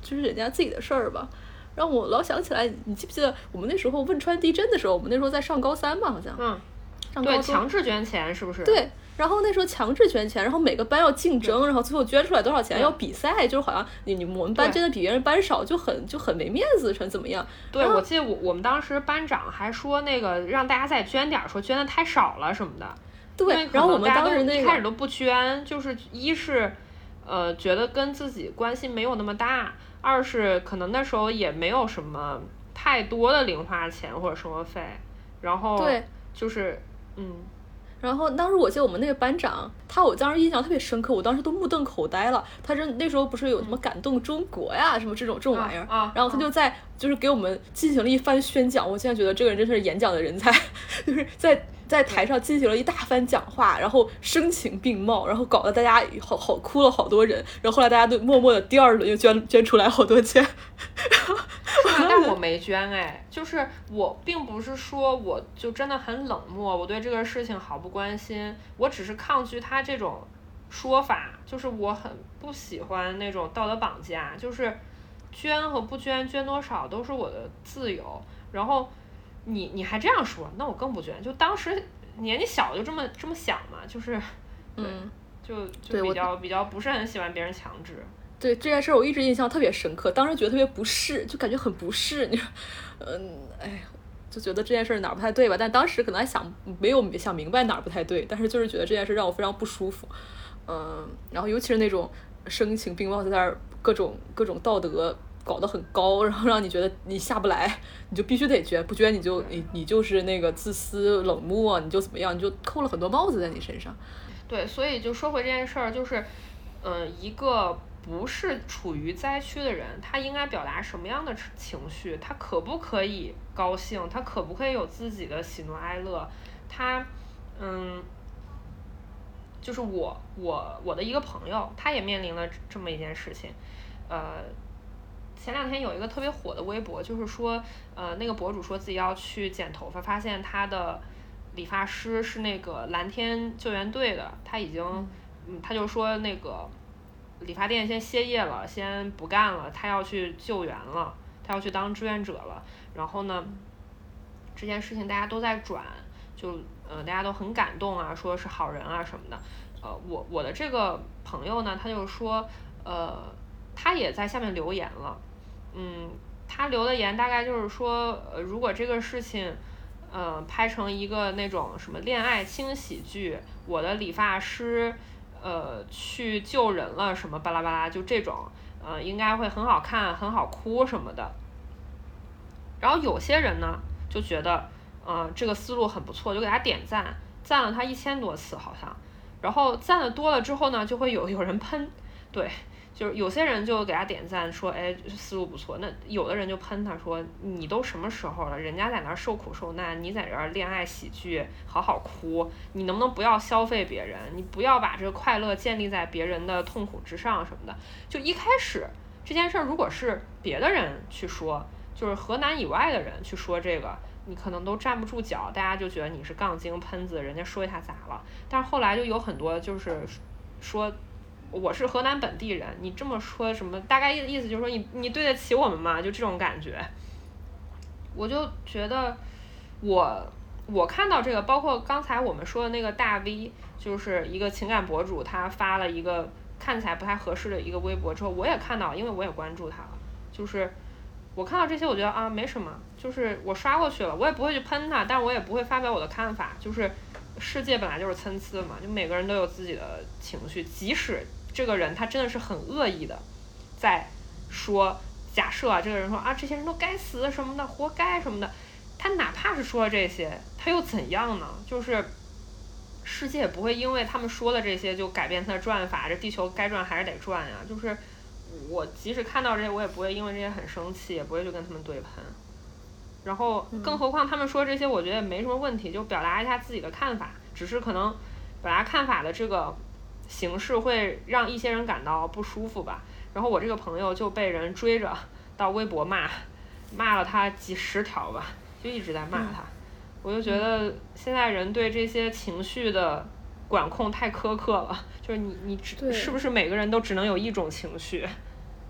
就是人家自己的事儿吧。让我老想起来，你记不记得我们那时候汶川地震的时候，我们那时候在上高三嘛，好像。嗯。上对，强制捐钱是不是？对。然后那时候强制捐钱，然后每个班要竞争，然后最后捐出来多少钱要比赛，就是好像你你我们班捐的比别人班少，就很就很没面子，成怎么样？对，我记得我我们当时班长还说那个让大家再捐点，说捐的太少了什么的。对。然后我们当时一开始都不捐，就是一是呃觉得跟自己关系没有那么大。二是可能那时候也没有什么太多的零花钱或者生活费，然后对，就是嗯，然后当时我记得我们那个班长，他我当时印象特别深刻，我当时都目瞪口呆了。他这那时候不是有什么感动中国呀，什么这种这种玩意儿，然后他就在就是给我们进行了一番宣讲。我现在觉得这个人真是演讲的人才，<laughs> 就是在。在台上进行了一大番讲话，然后声情并茂，然后搞得大家好好哭了好多人，然后后来大家都默默的第二轮又捐捐出来好多钱。<laughs> 但我没捐哎，<laughs> 就是我并不是说我就真的很冷漠，我对这个事情毫不关心，我只是抗拒他这种说法，就是我很不喜欢那种道德绑架，就是捐和不捐，捐多少都是我的自由，然后。你你还这样说，那我更不觉得。就当时年纪小就这么这么想嘛，就是，嗯，就就比较比较不是很喜欢别人强制。对这件事儿，我一直印象特别深刻，当时觉得特别不适，就感觉很不适。你，嗯，哎，就觉得这件事儿哪儿不太对吧？但当时可能还想没有想明白哪儿不太对，但是就是觉得这件事让我非常不舒服。嗯，然后尤其是那种声情并茂在那儿各种各种道德。搞得很高，然后让你觉得你下不来，你就必须得捐，不捐你就你你就是那个自私冷漠，你就怎么样，你就扣了很多帽子在你身上。对，所以就说回这件事儿，就是，嗯，一个不是处于灾区的人，他应该表达什么样的情绪？他可不可以高兴？他可不可以有自己的喜怒哀乐？他，嗯，就是我我我的一个朋友，他也面临了这么一件事情，呃。前两天有一个特别火的微博，就是说，呃，那个博主说自己要去剪头发，发现他的理发师是那个蓝天救援队的，他已经，嗯，他就说那个理发店先歇业了，先不干了，他要去救援了，他要去当志愿者了。然后呢，这件事情大家都在转，就，呃，大家都很感动啊，说是好人啊什么的。呃，我我的这个朋友呢，他就说，呃，他也在下面留言了。嗯，他留的言大概就是说，呃，如果这个事情，呃，拍成一个那种什么恋爱轻喜剧，我的理发师，呃，去救人了什么巴拉巴拉，就这种，呃，应该会很好看，很好哭什么的。然后有些人呢就觉得，呃，这个思路很不错，就给他点赞，赞了他一千多次好像。然后赞的多了之后呢，就会有有人喷，对。就是有些人就给他点赞说，哎，思路不错。那有的人就喷他说，你都什么时候了？人家在那儿受苦受难，你在这儿恋爱喜剧，好好哭。你能不能不要消费别人？你不要把这个快乐建立在别人的痛苦之上什么的。就一开始这件事儿，如果是别的人去说，就是河南以外的人去说这个，你可能都站不住脚，大家就觉得你是杠精喷子，人家说一下咋了？但是后来就有很多就是说。我是河南本地人，你这么说什么？大概意意思就是说你你对得起我们吗？就这种感觉，我就觉得我我看到这个，包括刚才我们说的那个大 V，就是一个情感博主，他发了一个看起来不太合适的一个微博之后，我也看到，因为我也关注他了。就是我看到这些，我觉得啊没什么，就是我刷过去了，我也不会去喷他，但我也不会发表我的看法。就是世界本来就是参差的嘛，就每个人都有自己的情绪，即使。这个人他真的是很恶意的，在说假设啊，这个人说啊，这些人都该死什么的，活该什么的。他哪怕是说了这些，他又怎样呢？就是世界也不会因为他们说的这些就改变他的转法，这地球该转还是得转呀。就是我即使看到这些，我也不会因为这些很生气，也不会去跟他们对喷。然后更何况他们说这些，我觉得也没什么问题，就表达一下自己的看法，只是可能表达看法的这个。形式会让一些人感到不舒服吧，然后我这个朋友就被人追着到微博骂，骂了他几十条吧，就一直在骂他，我就觉得现在人对这些情绪的管控太苛刻了，就是你你是不是每个人都只能有一种情绪？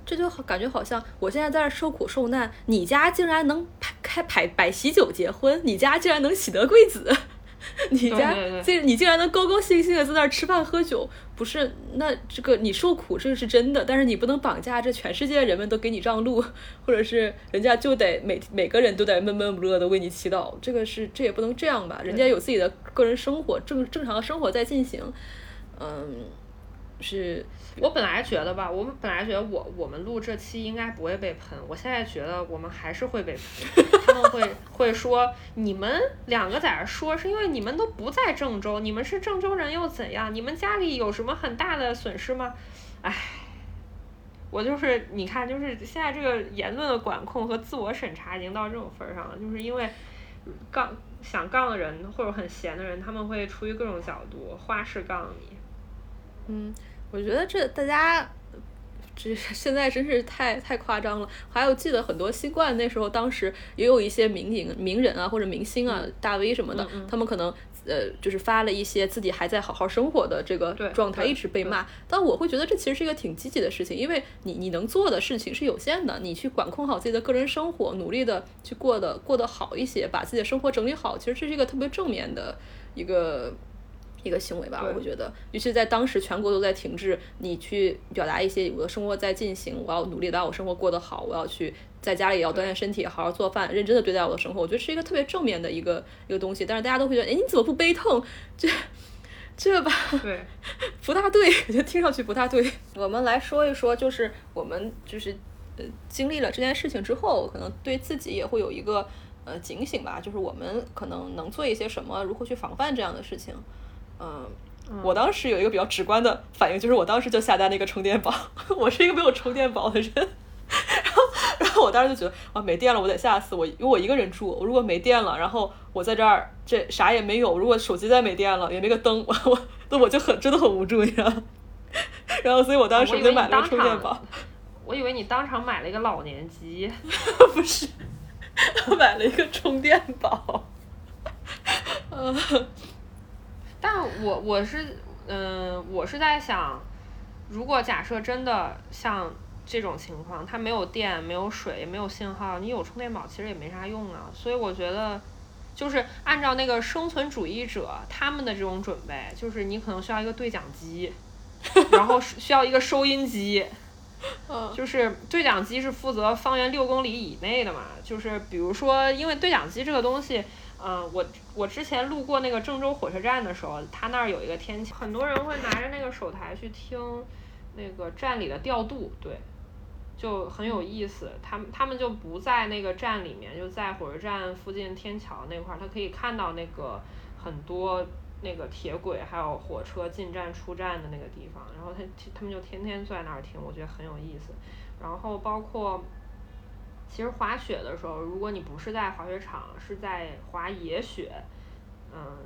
这就感觉好像我现在在这受苦受难，你家竟然能开摆摆喜酒结婚，你家竟然能喜得贵子。<laughs> 你家这你竟然能高高兴兴的在那儿吃饭喝酒，不是？那这个你受苦这个是真的，但是你不能绑架这全世界人们都给你让路，或者是人家就得每每个人都得闷闷不乐的为你祈祷，这个是这也不能这样吧？人家有自己的个人生活，正正常的生活在进行，嗯，是。我本来觉得吧，我们本来觉得我我们录这期应该不会被喷，我现在觉得我们还是会被喷。<laughs> 他们会会说你们两个在这说是因为你们都不在郑州，你们是郑州人又怎样？你们家里有什么很大的损失吗？唉，我就是你看，就是现在这个言论的管控和自我审查已经到这种份儿上了，就是因为杠想杠的人或者很闲的人，他们会出于各种角度花式杠你。嗯。我觉得这大家，这现在真是太太夸张了。还有记得很多新冠那时候，当时也有一些名影名人啊或者明星啊大 V 什么的，他们可能呃就是发了一些自己还在好好生活的这个状态，一直被骂。但我会觉得这其实是一个挺积极的事情，因为你你能做的事情是有限的，你去管控好自己的个人生活，努力的去过得过得好一些，把自己的生活整理好，其实这是一个特别正面的一个。一个行为吧，我会觉得，尤其在当时全国都在停滞，你去表达一些我的生活在进行，我要努力把我生活过得好，我要去在家里也要锻炼身体，好好做饭，认真的对待我的生活，我觉得是一个特别正面的一个一个东西。但是大家都会觉得，哎，你怎么不悲痛？这这吧，对，<laughs> 不大对，我觉得听上去不大对。我们来说一说，就是我们就是呃经历了这件事情之后，可能对自己也会有一个呃警醒吧，就是我们可能能做一些什么，如何去防范这样的事情。嗯，我当时有一个比较直观的反应，就是我当时就下单了一个充电宝。<laughs> 我是一个没有充电宝的人，<laughs> 然后，然后我当时就觉得啊，没电了，我得下次我因为我一个人住，我如果没电了，然后我在这儿这啥也没有，如果手机再没电了，也没个灯，<laughs> 我我那我就很真的很无助，你知道？然后，所以我当时就买了个充电宝。我以为你当场买了一个老年机，不是，我买了一个充电宝。嗯。但我我是嗯，我是在想，如果假设真的像这种情况，它没有电、没有水、没有信号，你有充电宝其实也没啥用啊。所以我觉得，就是按照那个生存主义者他们的这种准备，就是你可能需要一个对讲机，然后需要一个收音机，<laughs> 就是对讲机是负责方圆六公里以内的嘛。就是比如说，因为对讲机这个东西。嗯，我我之前路过那个郑州火车站的时候，他那儿有一个天桥，很多人会拿着那个手台去听那个站里的调度，对，就很有意思。他们他们就不在那个站里面，就在火车站附近天桥那块儿，他可以看到那个很多那个铁轨还有火车进站出站的那个地方，然后他他们就天天坐在那儿听，我觉得很有意思。然后包括，其实滑雪的时候，如果你不是在滑雪场，是在滑野雪，嗯，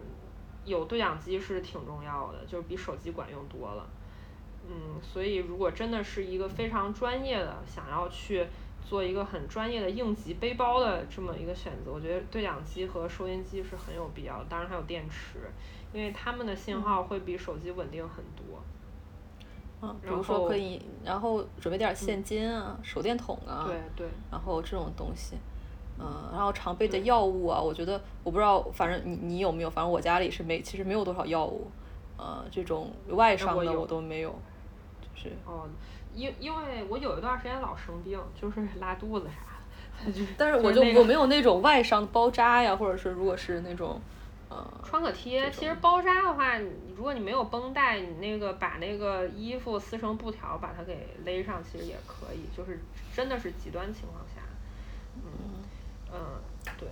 有对讲机是挺重要的，就是比手机管用多了。嗯，所以如果真的是一个非常专业的，想要去。做一个很专业的应急背包的这么一个选择，我觉得对讲机和收音机是很有必要的，当然还有电池，因为它们的信号会比手机稳定很多。嗯，比如说可以，然后准备点现金啊，手电筒啊，对对，然后这种东西，嗯，然后常备的药物啊，我觉得我不知道，反正你你有没有？反正我家里是没，其实没有多少药物，呃，这种外伤的我都没有，就是。哦。因因为我有一段时间老生病，就是 <laughs> 拉肚子啥的，<laughs> 但是我就我没有那种外伤包扎呀，或者是如果是那种，呃，创可贴。其实包扎的话，如果你没有绷带，你那个把那个衣服撕成布条，把它给勒上，其实也可以。就是真的是极端情况下，嗯嗯对。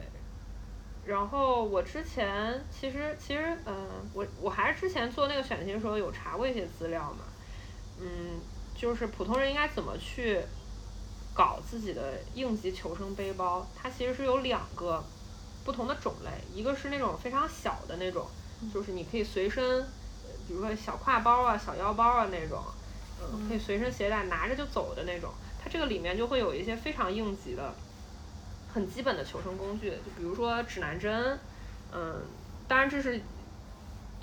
然后我之前其实其实嗯，我我还是之前做那个选题的时候有查过一些资料嘛，嗯。就是普通人应该怎么去搞自己的应急求生背包？它其实是有两个不同的种类，一个是那种非常小的那种，就是你可以随身，比如说小挎包啊、小腰包啊那种，嗯，可以随身携带拿着就走的那种。它这个里面就会有一些非常应急的、很基本的求生工具，就比如说指南针，嗯，当然这是。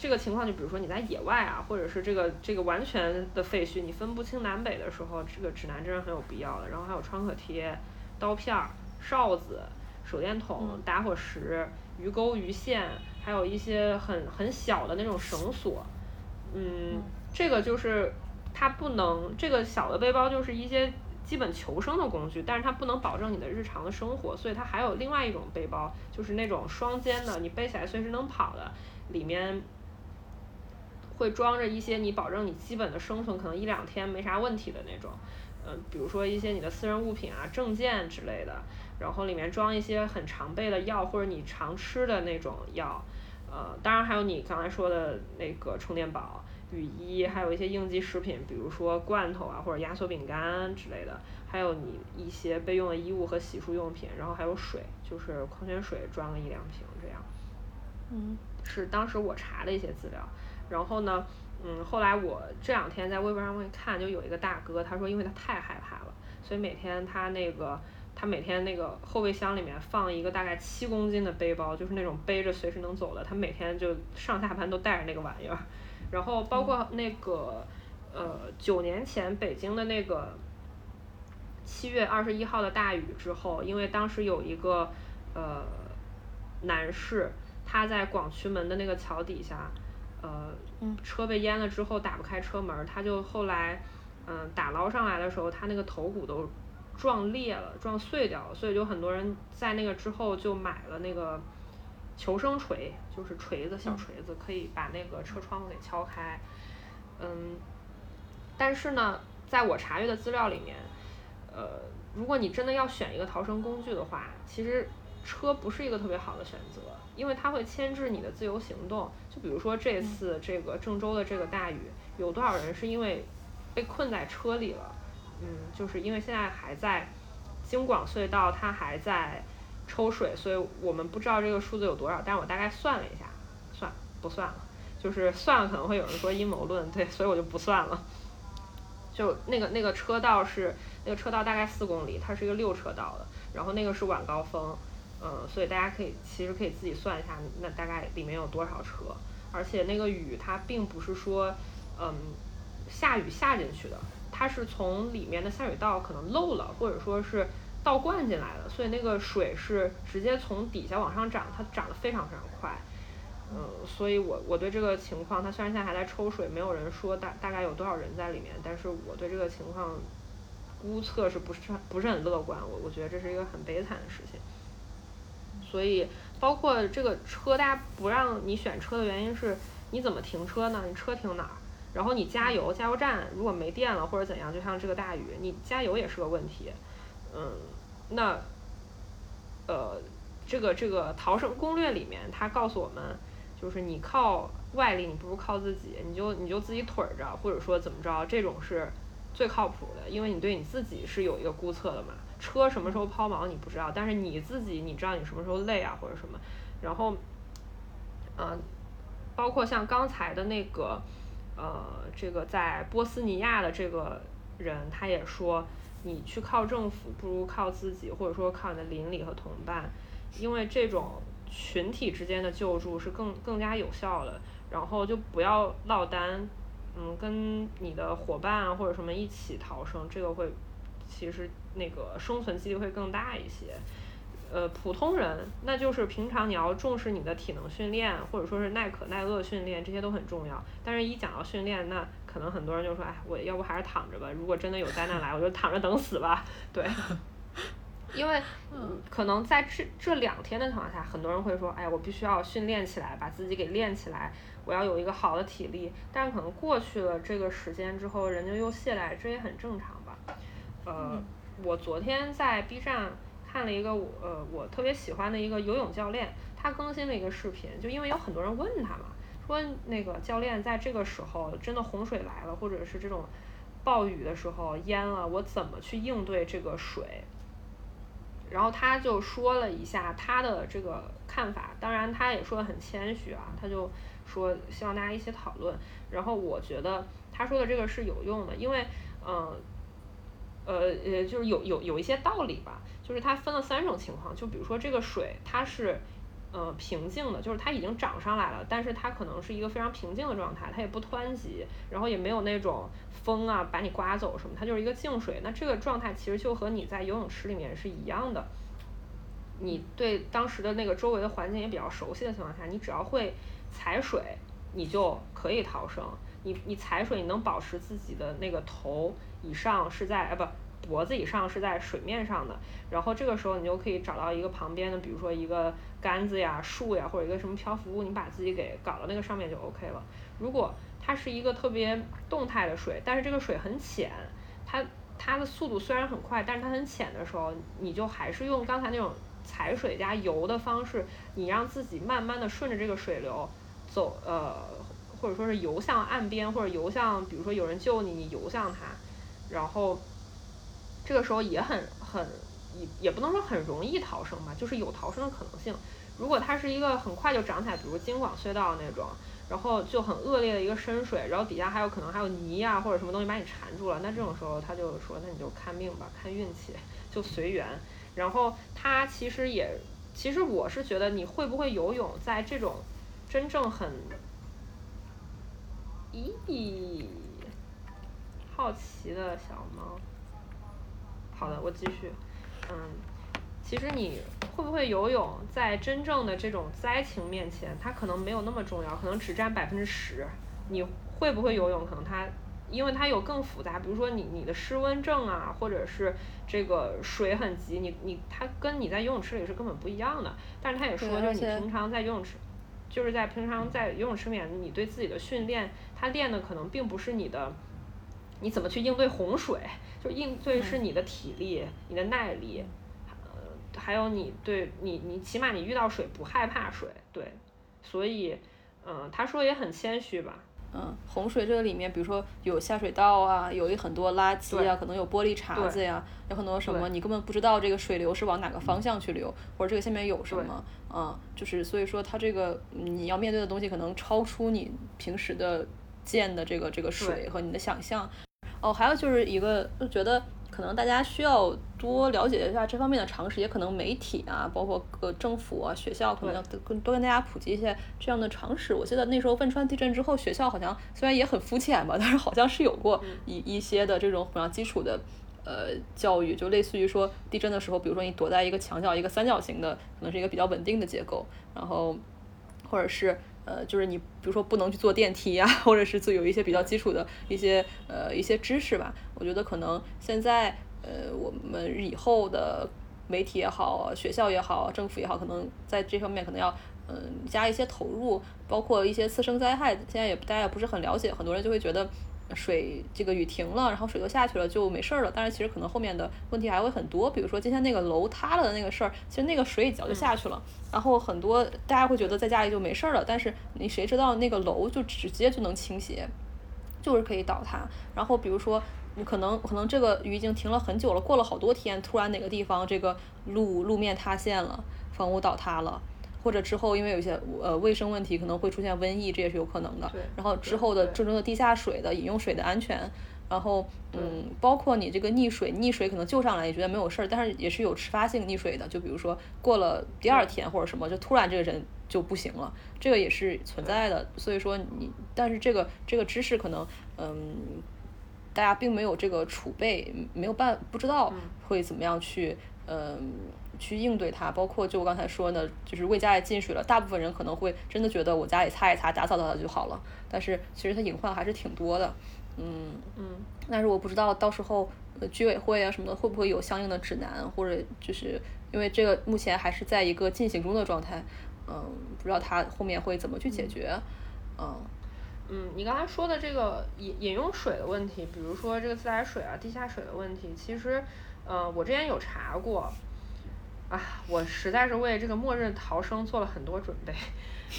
这个情况就比如说你在野外啊，或者是这个这个完全的废墟，你分不清南北的时候，这个指南针是很有必要的。然后还有创可贴、刀片、哨子、手电筒、打火石、鱼钩、鱼线，还有一些很很小的那种绳索。嗯，这个就是它不能这个小的背包就是一些基本求生的工具，但是它不能保证你的日常的生活，所以它还有另外一种背包，就是那种双肩的，你背起来随时能跑的，里面。会装着一些你保证你基本的生存可能一两天没啥问题的那种，嗯，比如说一些你的私人物品啊、证件之类的，然后里面装一些很常备的药或者你常吃的那种药，呃，当然还有你刚才说的那个充电宝、雨衣，还有一些应急食品，比如说罐头啊或者压缩饼干之类的，还有你一些备用的衣物和洗漱用品，然后还有水，就是矿泉水装个一两瓶这样，嗯，是当时我查的一些资料。然后呢，嗯，后来我这两天在微博上会看，就有一个大哥，他说因为他太害怕了，所以每天他那个他每天那个后备箱里面放一个大概七公斤的背包，就是那种背着随时能走的，他每天就上下班都带着那个玩意儿。然后包括那个呃九年前北京的那个七月二十一号的大雨之后，因为当时有一个呃男士他在广渠门的那个桥底下。呃，车被淹了之后打不开车门，他就后来，嗯，打捞上来的时候，他那个头骨都撞裂了，撞碎掉了，所以就很多人在那个之后就买了那个求生锤，就是锤子，小锤子，可以把那个车窗户给敲开。嗯，但是呢，在我查阅的资料里面，呃，如果你真的要选一个逃生工具的话，其实车不是一个特别好的选择。因为它会牵制你的自由行动，就比如说这次这个郑州的这个大雨，有多少人是因为被困在车里了？嗯，就是因为现在还在京广隧道，它还在抽水，所以我们不知道这个数字有多少。但是我大概算了一下，算不算了？就是算了，可能会有人说阴谋论，对，所以我就不算了。就那个那个车道是那个车道大概四公里，它是一个六车道的，然后那个是晚高峰。嗯，所以大家可以其实可以自己算一下，那大概里面有多少车，而且那个雨它并不是说，嗯，下雨下进去的，它是从里面的下水道可能漏了，或者说是倒灌进来的，所以那个水是直接从底下往上涨，它涨得非常非常快。嗯，所以我我对这个情况，它虽然现在还在抽水，没有人说大大概有多少人在里面，但是我对这个情况估测是不是不是很乐观，我我觉得这是一个很悲惨的事情。所以，包括这个车，大家不让你选车的原因是，你怎么停车呢？你车停哪儿？然后你加油，加油站如果没电了或者怎样，就像这个大雨，你加油也是个问题。嗯，那，呃，这个这个逃生攻略里面，他告诉我们，就是你靠外力，你不如靠自己，你就你就自己腿着，或者说怎么着，这种是最靠谱的，因为你对你自己是有一个估测的嘛。车什么时候抛锚你不知道，但是你自己你知道你什么时候累啊或者什么，然后，嗯，包括像刚才的那个，呃，这个在波斯尼亚的这个人，他也说，你去靠政府不如靠自己，或者说靠你的邻里和同伴，因为这种群体之间的救助是更更加有效的，然后就不要落单，嗯，跟你的伙伴或者什么一起逃生，这个会。其实那个生存几率会更大一些，呃，普通人那就是平常你要重视你的体能训练，或者说是耐渴耐饿训练，这些都很重要。但是，一讲到训练，那可能很多人就说，哎，我要不还是躺着吧。如果真的有灾难来，我就躺着等死吧。对，<laughs> 因为可能在这这两天的情况下，很多人会说，哎，我必须要训练起来，把自己给练起来，我要有一个好的体力。但是可能过去了这个时间之后，人就又懈怠，这也很正常吧。呃，我昨天在 B 站看了一个我呃我特别喜欢的一个游泳教练，他更新了一个视频，就因为有很多人问他嘛，说那个教练在这个时候真的洪水来了，或者是这种暴雨的时候淹了，我怎么去应对这个水？然后他就说了一下他的这个看法，当然他也说的很谦虚啊，他就说希望大家一起讨论。然后我觉得他说的这个是有用的，因为嗯。呃呃，就是有有有一些道理吧，就是它分了三种情况，就比如说这个水它是，呃平静的，就是它已经涨上来了，但是它可能是一个非常平静的状态，它也不湍急，然后也没有那种风啊把你刮走什么，它就是一个静水。那这个状态其实就和你在游泳池里面是一样的，你对当时的那个周围的环境也比较熟悉的情况下，你只要会踩水，你就可以逃生。你你踩水，你能保持自己的那个头。以上是在啊不脖子以上是在水面上的，然后这个时候你就可以找到一个旁边的，比如说一个杆子呀、树呀，或者一个什么漂浮物，你把自己给搞到那个上面就 OK 了。如果它是一个特别动态的水，但是这个水很浅，它它的速度虽然很快，但是它很浅的时候，你就还是用刚才那种踩水加游的方式，你让自己慢慢的顺着这个水流走，呃，或者说是游向岸边，或者游向，比如说有人救你，你游向它。然后，这个时候也很很也也不能说很容易逃生吧，就是有逃生的可能性。如果它是一个很快就涨起来，比如京广隧道那种，然后就很恶劣的一个深水，然后底下还有可能还有泥啊或者什么东西把你缠住了，那这种时候他就说，那你就看命吧，看运气，就随缘。然后他其实也，其实我是觉得你会不会游泳，在这种真正很，咦。好奇的小猫，好的，我继续。嗯，其实你会不会游泳，在真正的这种灾情面前，它可能没有那么重要，可能只占百分之十。你会不会游泳，可能它，因为它有更复杂，比如说你你的失温症啊，或者是这个水很急，你你它跟你在游泳池里是根本不一样的。但是他也说，就是你平常在游泳池，就是在平常在游泳池里面，你对自己的训练，它练的可能并不是你的。你怎么去应对洪水？就应对是你的体力、你的耐力，呃，还有你对你，你起码你遇到水不害怕水，对。所以，嗯，他说也很谦虚吧。嗯，洪水这个里面，比如说有下水道啊，有一很多垃圾啊，可能有玻璃碴子呀，有很多什么你根本不知道这个水流是往哪个方向去流，或者这个下面有什么，嗯，就是所以说它这个你要面对的东西可能超出你平时的见的这个这个水和你的想象。哦，还有就是一个，就觉得可能大家需要多了解一下这方面的常识，也可能媒体啊，包括呃政府啊、学校，可能要跟多跟大家普及一些这样的常识。我记得那时候汶川地震之后，学校好像虽然也很肤浅吧，<laughs> 但是好像是有过一一些的这种比较基础的呃教育，就类似于说地震的时候，比如说你躲在一个墙角，一个三角形的，可能是一个比较稳定的结构，然后或者是。呃，就是你比如说不能去坐电梯呀，<laughs> 或者是做有一些比较基础的一些呃一些知识吧。我觉得可能现在呃我们以后的媒体也好，学校也好，政府也好，可能在这方面可能要嗯加一些投入，包括一些次生灾害，现在也大家也不是很了解，很多人就会觉得水这个雨停了，然后水都下去了就没事儿了。但是其实可能后面的问题还会很多，比如说今天那个楼塌了的那个事儿，其实那个水早就下去了。然后很多大家会觉得在家里就没事儿了，但是你谁知道那个楼就直接就能倾斜，就是可以倒塌。然后比如说你可能可能这个雨已经停了很久了，过了好多天，突然哪个地方这个路路面塌陷了，房屋倒塌了。或者之后因为有一些呃卫生问题可能会出现瘟疫，这也是有可能的。然后之后的郑州的地下水的饮用水的安全，然后嗯，包括你这个溺水，溺水可能救上来也觉得没有事儿，但是也是有迟发性溺水的。就比如说过了第二天或者什么，就突然这个人就不行了，这个也是存在的。所以说你，但是这个这个知识可能嗯，大家并没有这个储备，没有办不知道会怎么样去嗯。去应对它，包括就我刚才说的，就是为家里进水了，大部分人可能会真的觉得我家里擦一擦、打扫打扫就好了，但是其实它隐患还是挺多的，嗯嗯。但是我不知道到时候居委会啊什么的会不会有相应的指南，或者就是因为这个目前还是在一个进行中的状态，嗯，不知道它后面会怎么去解决，嗯嗯。你刚才说的这个饮饮用水的问题，比如说这个自来水啊、地下水的问题，其实，呃，我之前有查过。啊，我实在是为这个末日逃生做了很多准备，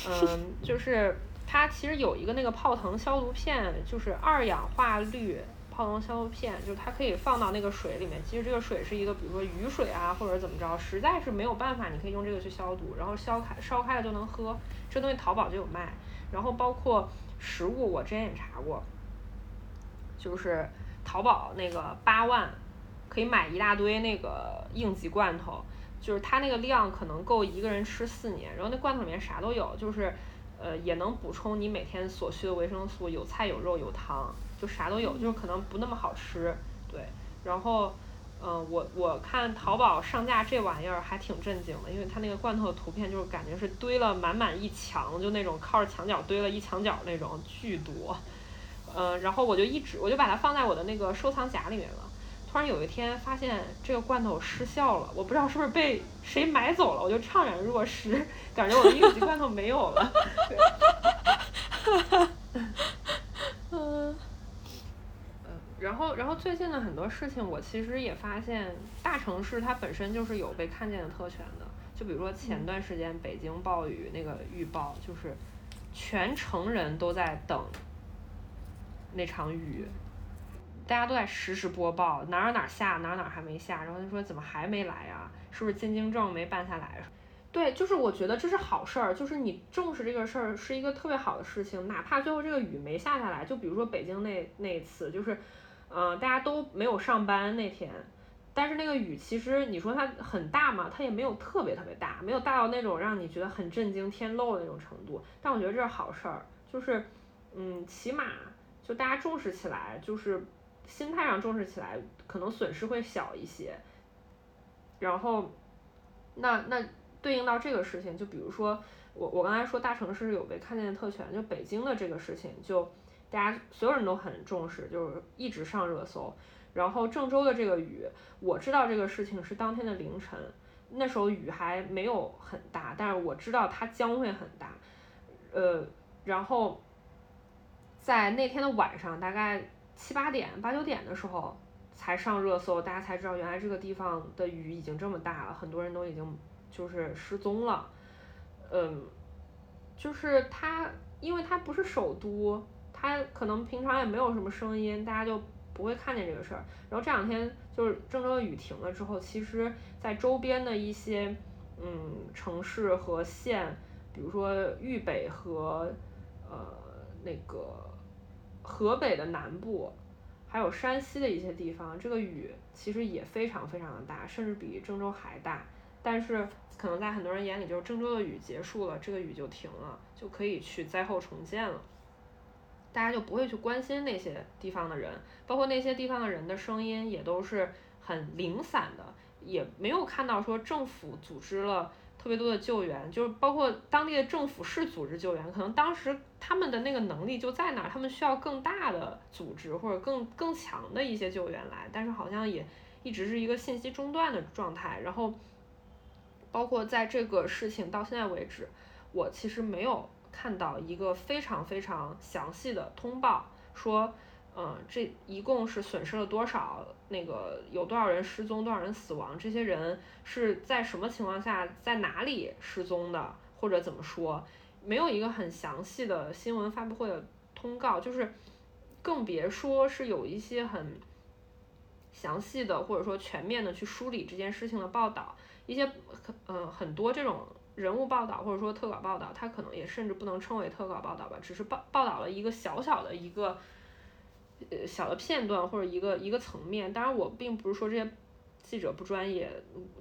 嗯，就是它其实有一个那个泡腾消毒片，就是二氧化氯泡腾消毒片，就是它可以放到那个水里面。其实这个水是一个，比如说雨水啊，或者怎么着，实在是没有办法，你可以用这个去消毒，然后烧开烧开了就能喝。这东西淘宝就有卖。然后包括食物，我之前也查过，就是淘宝那个八万可以买一大堆那个应急罐头。就是它那个量可能够一个人吃四年，然后那罐头里面啥都有，就是，呃，也能补充你每天所需的维生素，有菜有肉有汤，就啥都有，就是可能不那么好吃，对。然后，嗯，我我看淘宝上架这玩意儿还挺震惊的，因为它那个罐头的图片就是感觉是堆了满满一墙，就那种靠着墙角堆了一墙角那种，巨多。嗯，然后我就一直我就把它放在我的那个收藏夹里面了。突然有一天发现这个罐头失效了，我不知道是不是被谁买走了，我就怅然若失，<laughs> 感觉我的应急罐头没有了。嗯，<laughs> 然后然后最近的很多事情，我其实也发现，大城市它本身就是有被看见的特权的。就比如说前段时间北京暴雨那个预报，就是全城人都在等那场雨。大家都在实时播报哪儿哪儿下，哪儿哪儿还没下，然后他说怎么还没来呀？是不是进京证没办下来？对，就是我觉得这是好事儿，就是你重视这个事儿是一个特别好的事情，哪怕最后这个雨没下下来，就比如说北京那那次，就是，嗯，大家都没有上班那天，但是那个雨其实你说它很大嘛，它也没有特别特别大，没有大到那种让你觉得很震惊天漏的那种程度，但我觉得这是好事儿，就是，嗯，起码就大家重视起来，就是。心态上重视起来，可能损失会小一些。然后，那那对应到这个事情，就比如说我我刚才说大城市有被看见的特权，就北京的这个事情，就大家所有人都很重视，就是一直上热搜。然后郑州的这个雨，我知道这个事情是当天的凌晨，那时候雨还没有很大，但是我知道它将会很大。呃，然后在那天的晚上，大概。七八点、八九点的时候才上热搜，大家才知道原来这个地方的雨已经这么大了，很多人都已经就是失踪了。嗯，就是它，因为它不是首都，它可能平常也没有什么声音，大家就不会看见这个事儿。然后这两天就是郑州的雨停了之后，其实在周边的一些嗯城市和县，比如说豫北和呃那个。河北的南部，还有山西的一些地方，这个雨其实也非常非常的大，甚至比郑州还大。但是可能在很多人眼里，就是郑州的雨结束了，这个雨就停了，就可以去灾后重建了。大家就不会去关心那些地方的人，包括那些地方的人的声音也都是很零散的，也没有看到说政府组织了。特别多的救援，就是包括当地的政府是组织救援，可能当时他们的那个能力就在那儿，他们需要更大的组织或者更更强的一些救援来，但是好像也一直是一个信息中断的状态。然后，包括在这个事情到现在为止，我其实没有看到一个非常非常详细的通报，说嗯，这一共是损失了多少？那个有多少人失踪，多少人死亡？这些人是在什么情况下，在哪里失踪的？或者怎么说？没有一个很详细的新闻发布会的通告，就是更别说是有一些很详细的或者说全面的去梳理这件事情的报道。一些很嗯很多这种人物报道或者说特稿报道，它可能也甚至不能称为特稿报道吧，只是报报道了一个小小的一个。呃，小的片段或者一个一个层面，当然我并不是说这些记者不专业，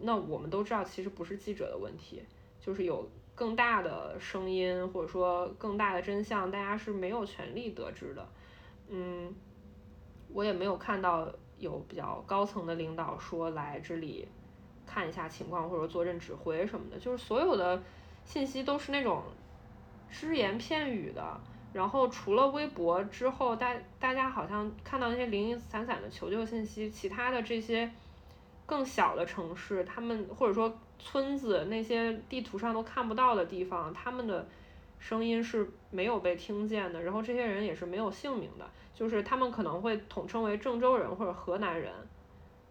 那我们都知道其实不是记者的问题，就是有更大的声音或者说更大的真相，大家是没有权利得知的。嗯，我也没有看到有比较高层的领导说来这里看一下情况或者坐镇指挥什么的，就是所有的信息都是那种只言片语的。然后除了微博之后，大大家好像看到那些零零散散的求救信息，其他的这些更小的城市，他们或者说村子那些地图上都看不到的地方，他们的声音是没有被听见的。然后这些人也是没有姓名的，就是他们可能会统称为郑州人或者河南人，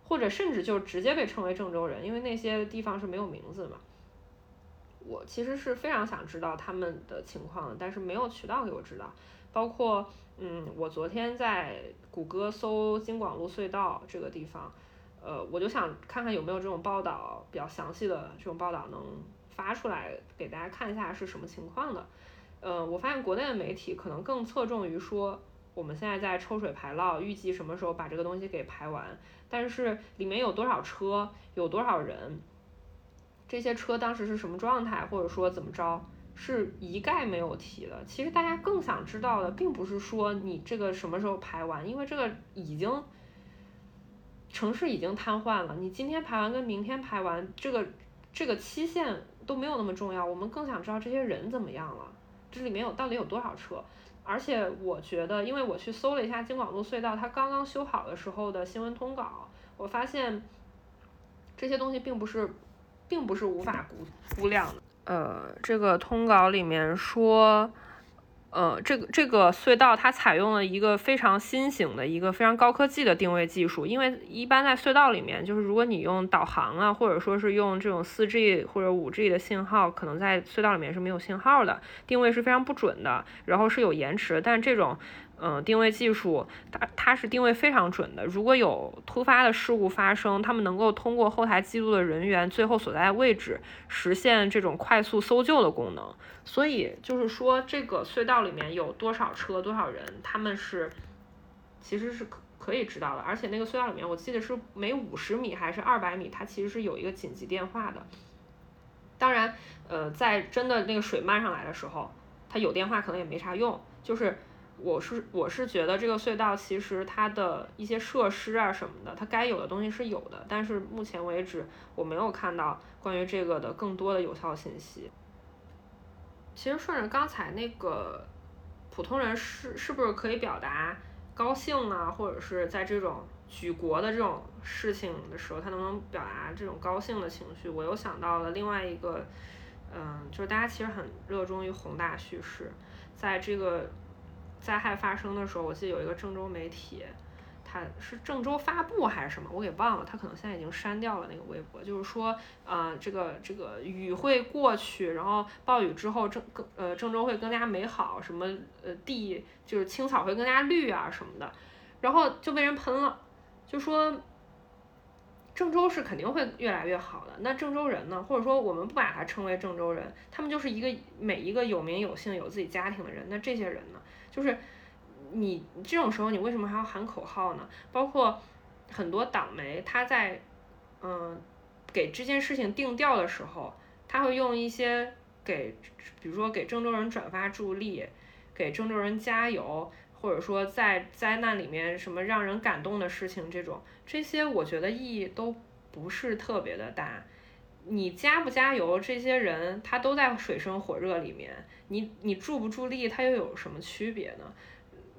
或者甚至就直接被称为郑州人，因为那些地方是没有名字嘛。我其实是非常想知道他们的情况，但是没有渠道给我知道。包括，嗯，我昨天在谷歌搜京广路隧道这个地方，呃，我就想看看有没有这种报道比较详细的这种报道能发出来给大家看一下是什么情况的。呃，我发现国内的媒体可能更侧重于说我们现在在抽水排涝，预计什么时候把这个东西给排完，但是里面有多少车，有多少人。这些车当时是什么状态，或者说怎么着，是一概没有提的。其实大家更想知道的，并不是说你这个什么时候排完，因为这个已经城市已经瘫痪了。你今天排完跟明天排完，这个这个期限都没有那么重要。我们更想知道这些人怎么样了，这里面有到底有多少车。而且我觉得，因为我去搜了一下京广路隧道，它刚刚修好的时候的新闻通稿，我发现这些东西并不是。并不是无法估估量的。呃，这个通稿里面说，呃，这个这个隧道它采用了一个非常新型的一个非常高科技的定位技术。因为一般在隧道里面，就是如果你用导航啊，或者说是用这种四 G 或者五 G 的信号，可能在隧道里面是没有信号的，定位是非常不准的，然后是有延迟。但这种嗯，定位技术，它它是定位非常准的。如果有突发的事故发生，他们能够通过后台记录的人员最后所在位置，实现这种快速搜救的功能。所以就是说，这个隧道里面有多少车、多少人，他们是其实是可可以知道的。而且那个隧道里面，我记得是每五十米还是二百米，它其实是有一个紧急电话的。当然，呃，在真的那个水漫上来的时候，它有电话可能也没啥用，就是。我是我是觉得这个隧道其实它的一些设施啊什么的，它该有的东西是有的，但是目前为止我没有看到关于这个的更多的有效信息。其实顺着刚才那个普通人是是不是可以表达高兴啊？或者是在这种举国的这种事情的时候，他能不能表达这种高兴的情绪？我又想到了另外一个，嗯，就是大家其实很热衷于宏大叙事，在这个。灾害发生的时候，我记得有一个郑州媒体，他是郑州发布还是什么，我给忘了。他可能现在已经删掉了那个微博，就是说，呃，这个这个雨会过去，然后暴雨之后郑更呃郑州会更加美好，什么呃地就是青草会更加绿啊什么的，然后就被人喷了，就说。郑州是肯定会越来越好的。那郑州人呢？或者说我们不把它称为郑州人，他们就是一个每一个有名有姓有自己家庭的人。那这些人呢？就是你这种时候，你为什么还要喊口号呢？包括很多党媒，他在嗯给这件事情定调的时候，他会用一些给，比如说给郑州人转发助力，给郑州人加油。或者说在灾难里面什么让人感动的事情，这种这些我觉得意义都不是特别的大。你加不加油，这些人他都在水深火热里面，你你助不助力，他又有什么区别呢？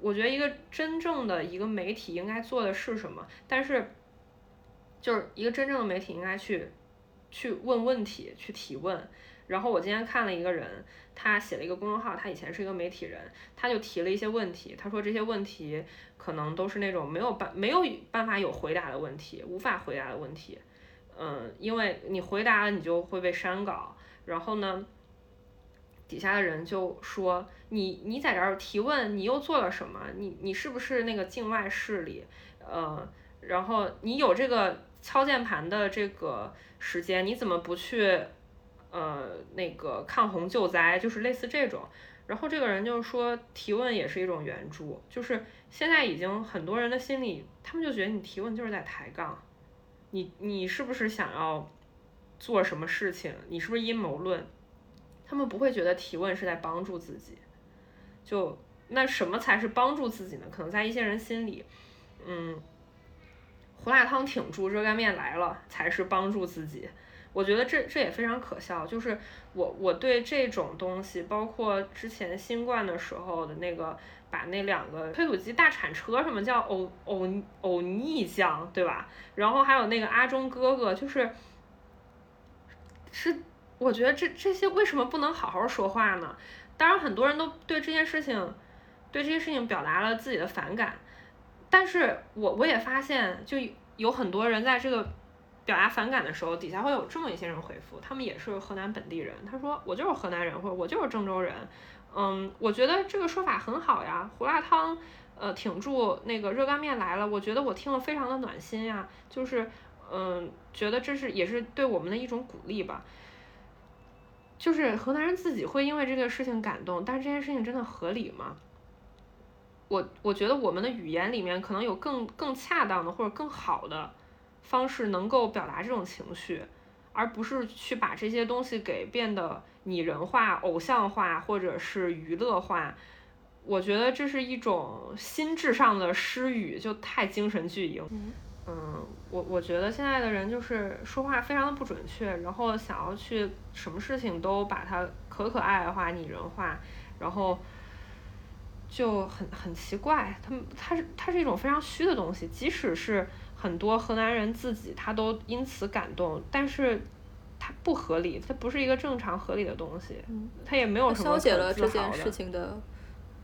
我觉得一个真正的一个媒体应该做的是什么？但是就是一个真正的媒体应该去去问问题，去提问。然后我今天看了一个人，他写了一个公众号，他以前是一个媒体人，他就提了一些问题，他说这些问题可能都是那种没有办没有办法有回答的问题，无法回答的问题，嗯，因为你回答了你就会被删稿，然后呢？底下的人就说你你在这儿提问，你又做了什么？你你是不是那个境外势力？呃，然后你有这个敲键盘的这个时间，你怎么不去呃那个抗洪救灾？就是类似这种。然后这个人就是说提问也是一种援助，就是现在已经很多人的心里，他们就觉得你提问就是在抬杠，你你是不是想要做什么事情？你是不是阴谋论？他们不会觉得提问是在帮助自己，就那什么才是帮助自己呢？可能在一些人心里，嗯，胡辣汤挺住，热干面来了才是帮助自己。我觉得这这也非常可笑。就是我我对这种东西，包括之前新冠的时候的那个，把那两个推土机大铲车什么叫欧欧欧逆酱，对吧？然后还有那个阿忠哥哥，就是是。我觉得这这些为什么不能好好说话呢？当然，很多人都对这件事情，对这些事情表达了自己的反感。但是我我也发现，就有很多人在这个表达反感的时候，底下会有这么一些人回复，他们也是河南本地人。他说：“我就是河南人，或者我就是郑州人。”嗯，我觉得这个说法很好呀。胡辣汤，呃，挺住那个热干面来了，我觉得我听了非常的暖心呀。就是，嗯，觉得这是也是对我们的一种鼓励吧。就是河南人自己会因为这个事情感动，但是这件事情真的合理吗？我我觉得我们的语言里面可能有更更恰当的或者更好的方式能够表达这种情绪，而不是去把这些东西给变得拟人化、偶像化或者是娱乐化。我觉得这是一种心智上的失语，就太精神巨婴。嗯，我我觉得现在的人就是说话非常的不准确，然后想要去什么事情都把它可可爱爱化、拟人化，然后就很很奇怪。他们它是它是一种非常虚的东西，即使是很多河南人自己他都因此感动，但是它不合理，它不是一个正常合理的东西，它也没有什么消解了这件事情的。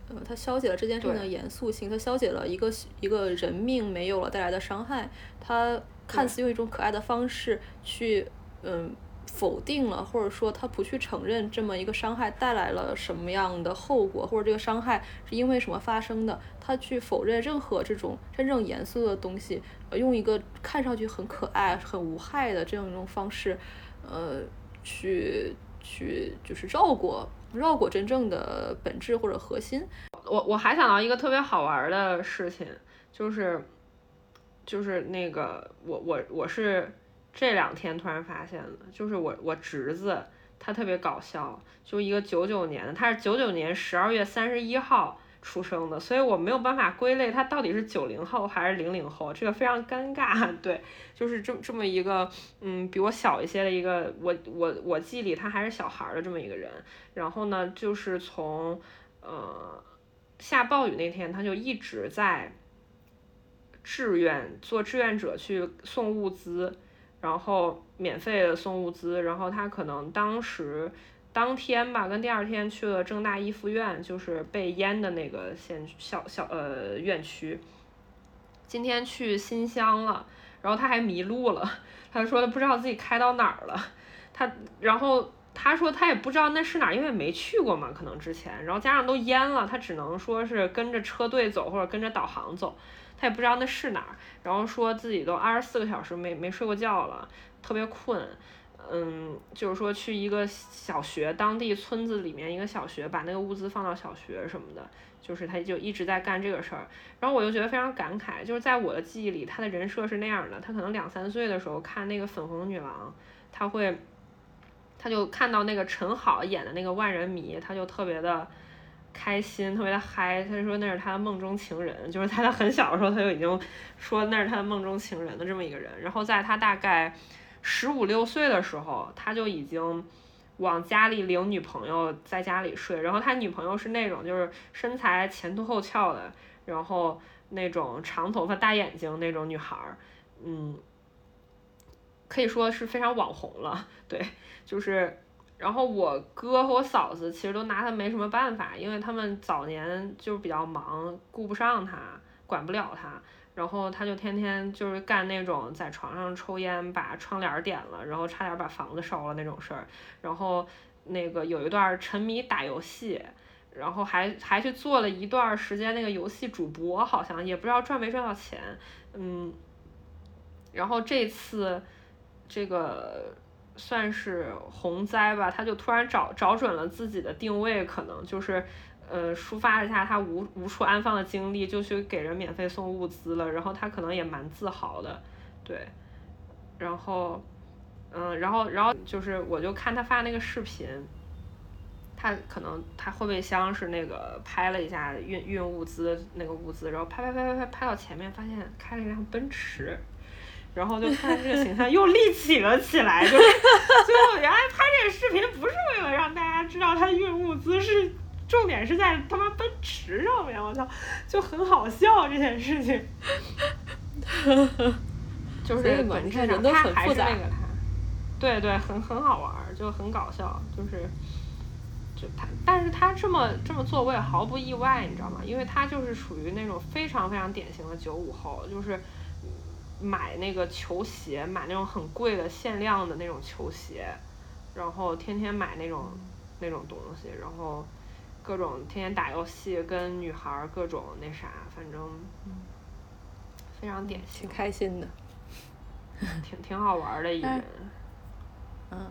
呃，它消解了这件事情的严肃性，它消解了一个一个人命没有了带来的伤害，它看似用一种可爱的方式去，嗯，否定了，或者说他不去承认这么一个伤害带来了什么样的后果，或者这个伤害是因为什么发生的，他去否认任何这种真正严肃的东西，用一个看上去很可爱、很无害的这样一种方式，呃，去去就是绕过。绕过真正的本质或者核心。我我还想到一个特别好玩的事情，就是就是那个我我我是这两天突然发现的，就是我我侄子他特别搞笑，就一个九九年的，他是九九年十二月三十一号。出生的，所以我没有办法归类他到底是九零后还是零零后，这个非常尴尬。<laughs> 对，就是这这么一个，嗯，比我小一些的一个，我我我记忆里他还是小孩的这么一个人。然后呢，就是从呃下暴雨那天，他就一直在志愿做志愿者去送物资，然后免费的送物资。然后他可能当时。当天吧，跟第二天去了郑大一附院，就是被淹的那个县小小呃院区。今天去新乡了，然后他还迷路了，他说他不知道自己开到哪儿了。他然后他说他也不知道那是哪儿，因为没去过嘛，可能之前，然后加上都淹了，他只能说是跟着车队走或者跟着导航走，他也不知道那是哪儿。然后说自己都二十四个小时没没睡过觉了，特别困。嗯，就是说去一个小学，当地村子里面一个小学，把那个物资放到小学什么的，就是他就一直在干这个事儿。然后我就觉得非常感慨，就是在我的记忆里，他的人设是那样的。他可能两三岁的时候看那个粉红女郎，他会，他就看到那个陈好演的那个万人迷，他就特别的开心，特别的嗨。他说那是他的梦中情人，就是在他很小的时候他就已经说那是他的梦中情人的这么一个人。然后在他大概。十五六岁的时候，他就已经往家里领女朋友，在家里睡。然后他女朋友是那种就是身材前凸后翘的，然后那种长头发大眼睛那种女孩儿，嗯，可以说是非常网红了。对，就是然后我哥和我嫂子其实都拿他没什么办法，因为他们早年就比较忙，顾不上他，管不了他。然后他就天天就是干那种在床上抽烟，把窗帘点了，然后差点把房子烧了那种事儿。然后那个有一段沉迷打游戏，然后还还去做了一段时间那个游戏主播，好像也不知道赚没赚到钱。嗯，然后这次这个算是洪灾吧，他就突然找找准了自己的定位，可能就是。呃，抒发一下他无无处安放的经历，就去给人免费送物资了。然后他可能也蛮自豪的，对。然后，嗯，然后，然后就是，我就看他发那个视频，他可能他后备箱是那个拍了一下运运物资那个物资，然后拍拍拍拍拍拍到前面，发现开了一辆奔驰，然后就看这个形象又立起了起来，就是最后原来拍这个视频不是为了让大家知道他运物资是。重点是在他妈奔驰上面，我操，就很好笑这件事情。就是本质上他还是那个他，对对，很很好玩，就很搞笑，就是，就他，但是他这么这么做我也毫不意外，你知道吗？因为他就是属于那种非常非常典型的九五后，就是买那个球鞋，买那种很贵的限量的那种球鞋，然后天天买那种那种东西，然后。各种天天打游戏，跟女孩儿各种那啥，反正非常典型，挺开心的，挺挺好玩的一人。嗯，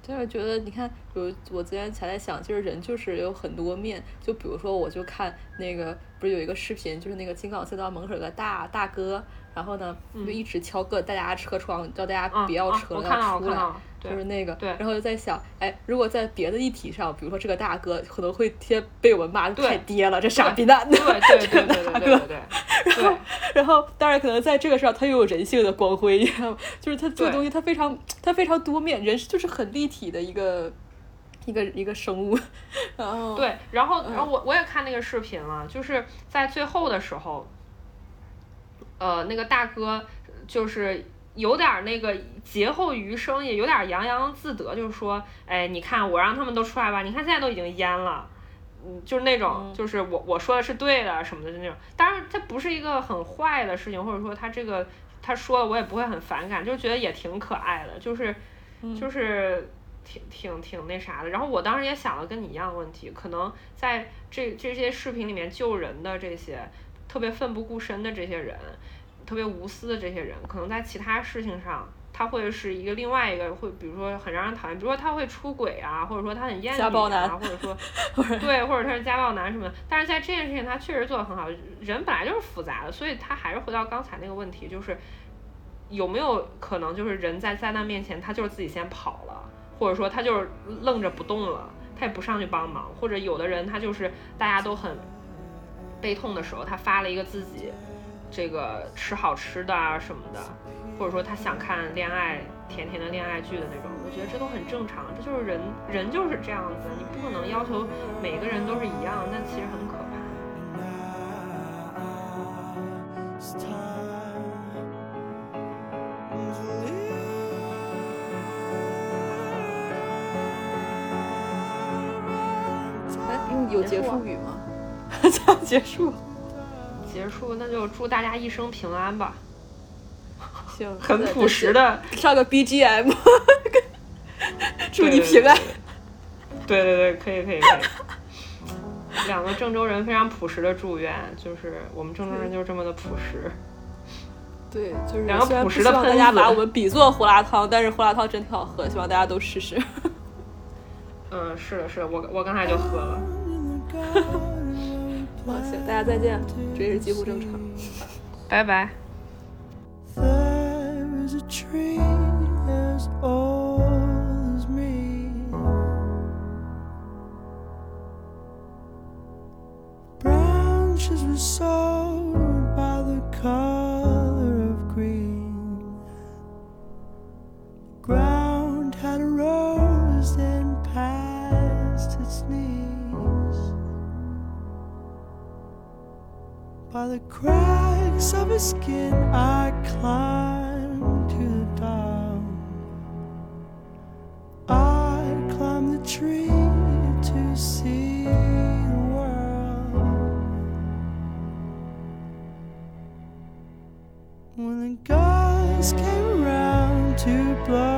就是觉得你看，比如我昨天才在想，就是人就是有很多面。就比如说，我就看那个，不是有一个视频，就是那个金港隧道门口有个大大哥，然后呢就一直敲各大家车窗，叫大家不要车要出来。就是那个，然后就在想，哎，如果在别的议题上，比如说这个大哥可能会贴被我们骂的太爹了，这傻逼蛋。的，对对对对 <laughs> 对对。然后，然后当然可能在这个上他又有人性的光辉，就是他做东西他非常他非常多面，人就是很立体的一个 <laughs> 一个一个生物。<laughs> 然后对，然后然后我我也看那个视频了，就是在最后的时候，呃，那个大哥就是。有点那个劫后余生，也有点洋洋自得，就是说，哎，你看我让他们都出来吧，你看现在都已经淹了，嗯，就是那种，就是我我说的是对的什么的，就那种。当然，它不是一个很坏的事情，或者说他这个他说的我也不会很反感，就觉得也挺可爱的，就是就是挺挺挺那啥的。然后我当时也想了跟你一样的问题，可能在这这些视频里面救人的这些特别奋不顾身的这些人。特别无私的这些人，可能在其他事情上，他会是一个另外一个会，比如说很让人讨厌，比如说他会出轨啊，或者说他很厌女啊，或者说 <laughs> 对，或者他是家暴男什么的。但是在这件事情，他确实做得很好。人本来就是复杂的，所以他还是回到刚才那个问题，就是有没有可能，就是人在灾难面前，他就是自己先跑了，或者说他就是愣着不动了，他也不上去帮忙，或者有的人他就是大家都很悲痛的时候，他发了一个自己。这个吃好吃的啊什么的，或者说他想看恋爱甜甜的恋爱剧的那种，我觉得这都很正常，这就是人人就是这样子，你不可能要求每个人都是一样，那其实很可怕。哎，有结束语吗？<laughs> 才结束。结束，那就祝大家一生平安吧。行，很朴实的，上个 BGM，<laughs> 祝你平安。对对对，可以可以可以。两个郑州人非常朴实的祝愿，就是我们郑州人就是这么的朴实。对，就是两个朴实的大家把我们比作胡辣汤，但是胡辣汤真挺好喝，希望大家都试试。<laughs> 嗯，是的，是的，我我刚才就喝了。行，大家再见，这也是几乎正常，拜拜。by the cracks of his skin, I climbed to the top. I climbed the tree to see the world. When the guys came around to blow.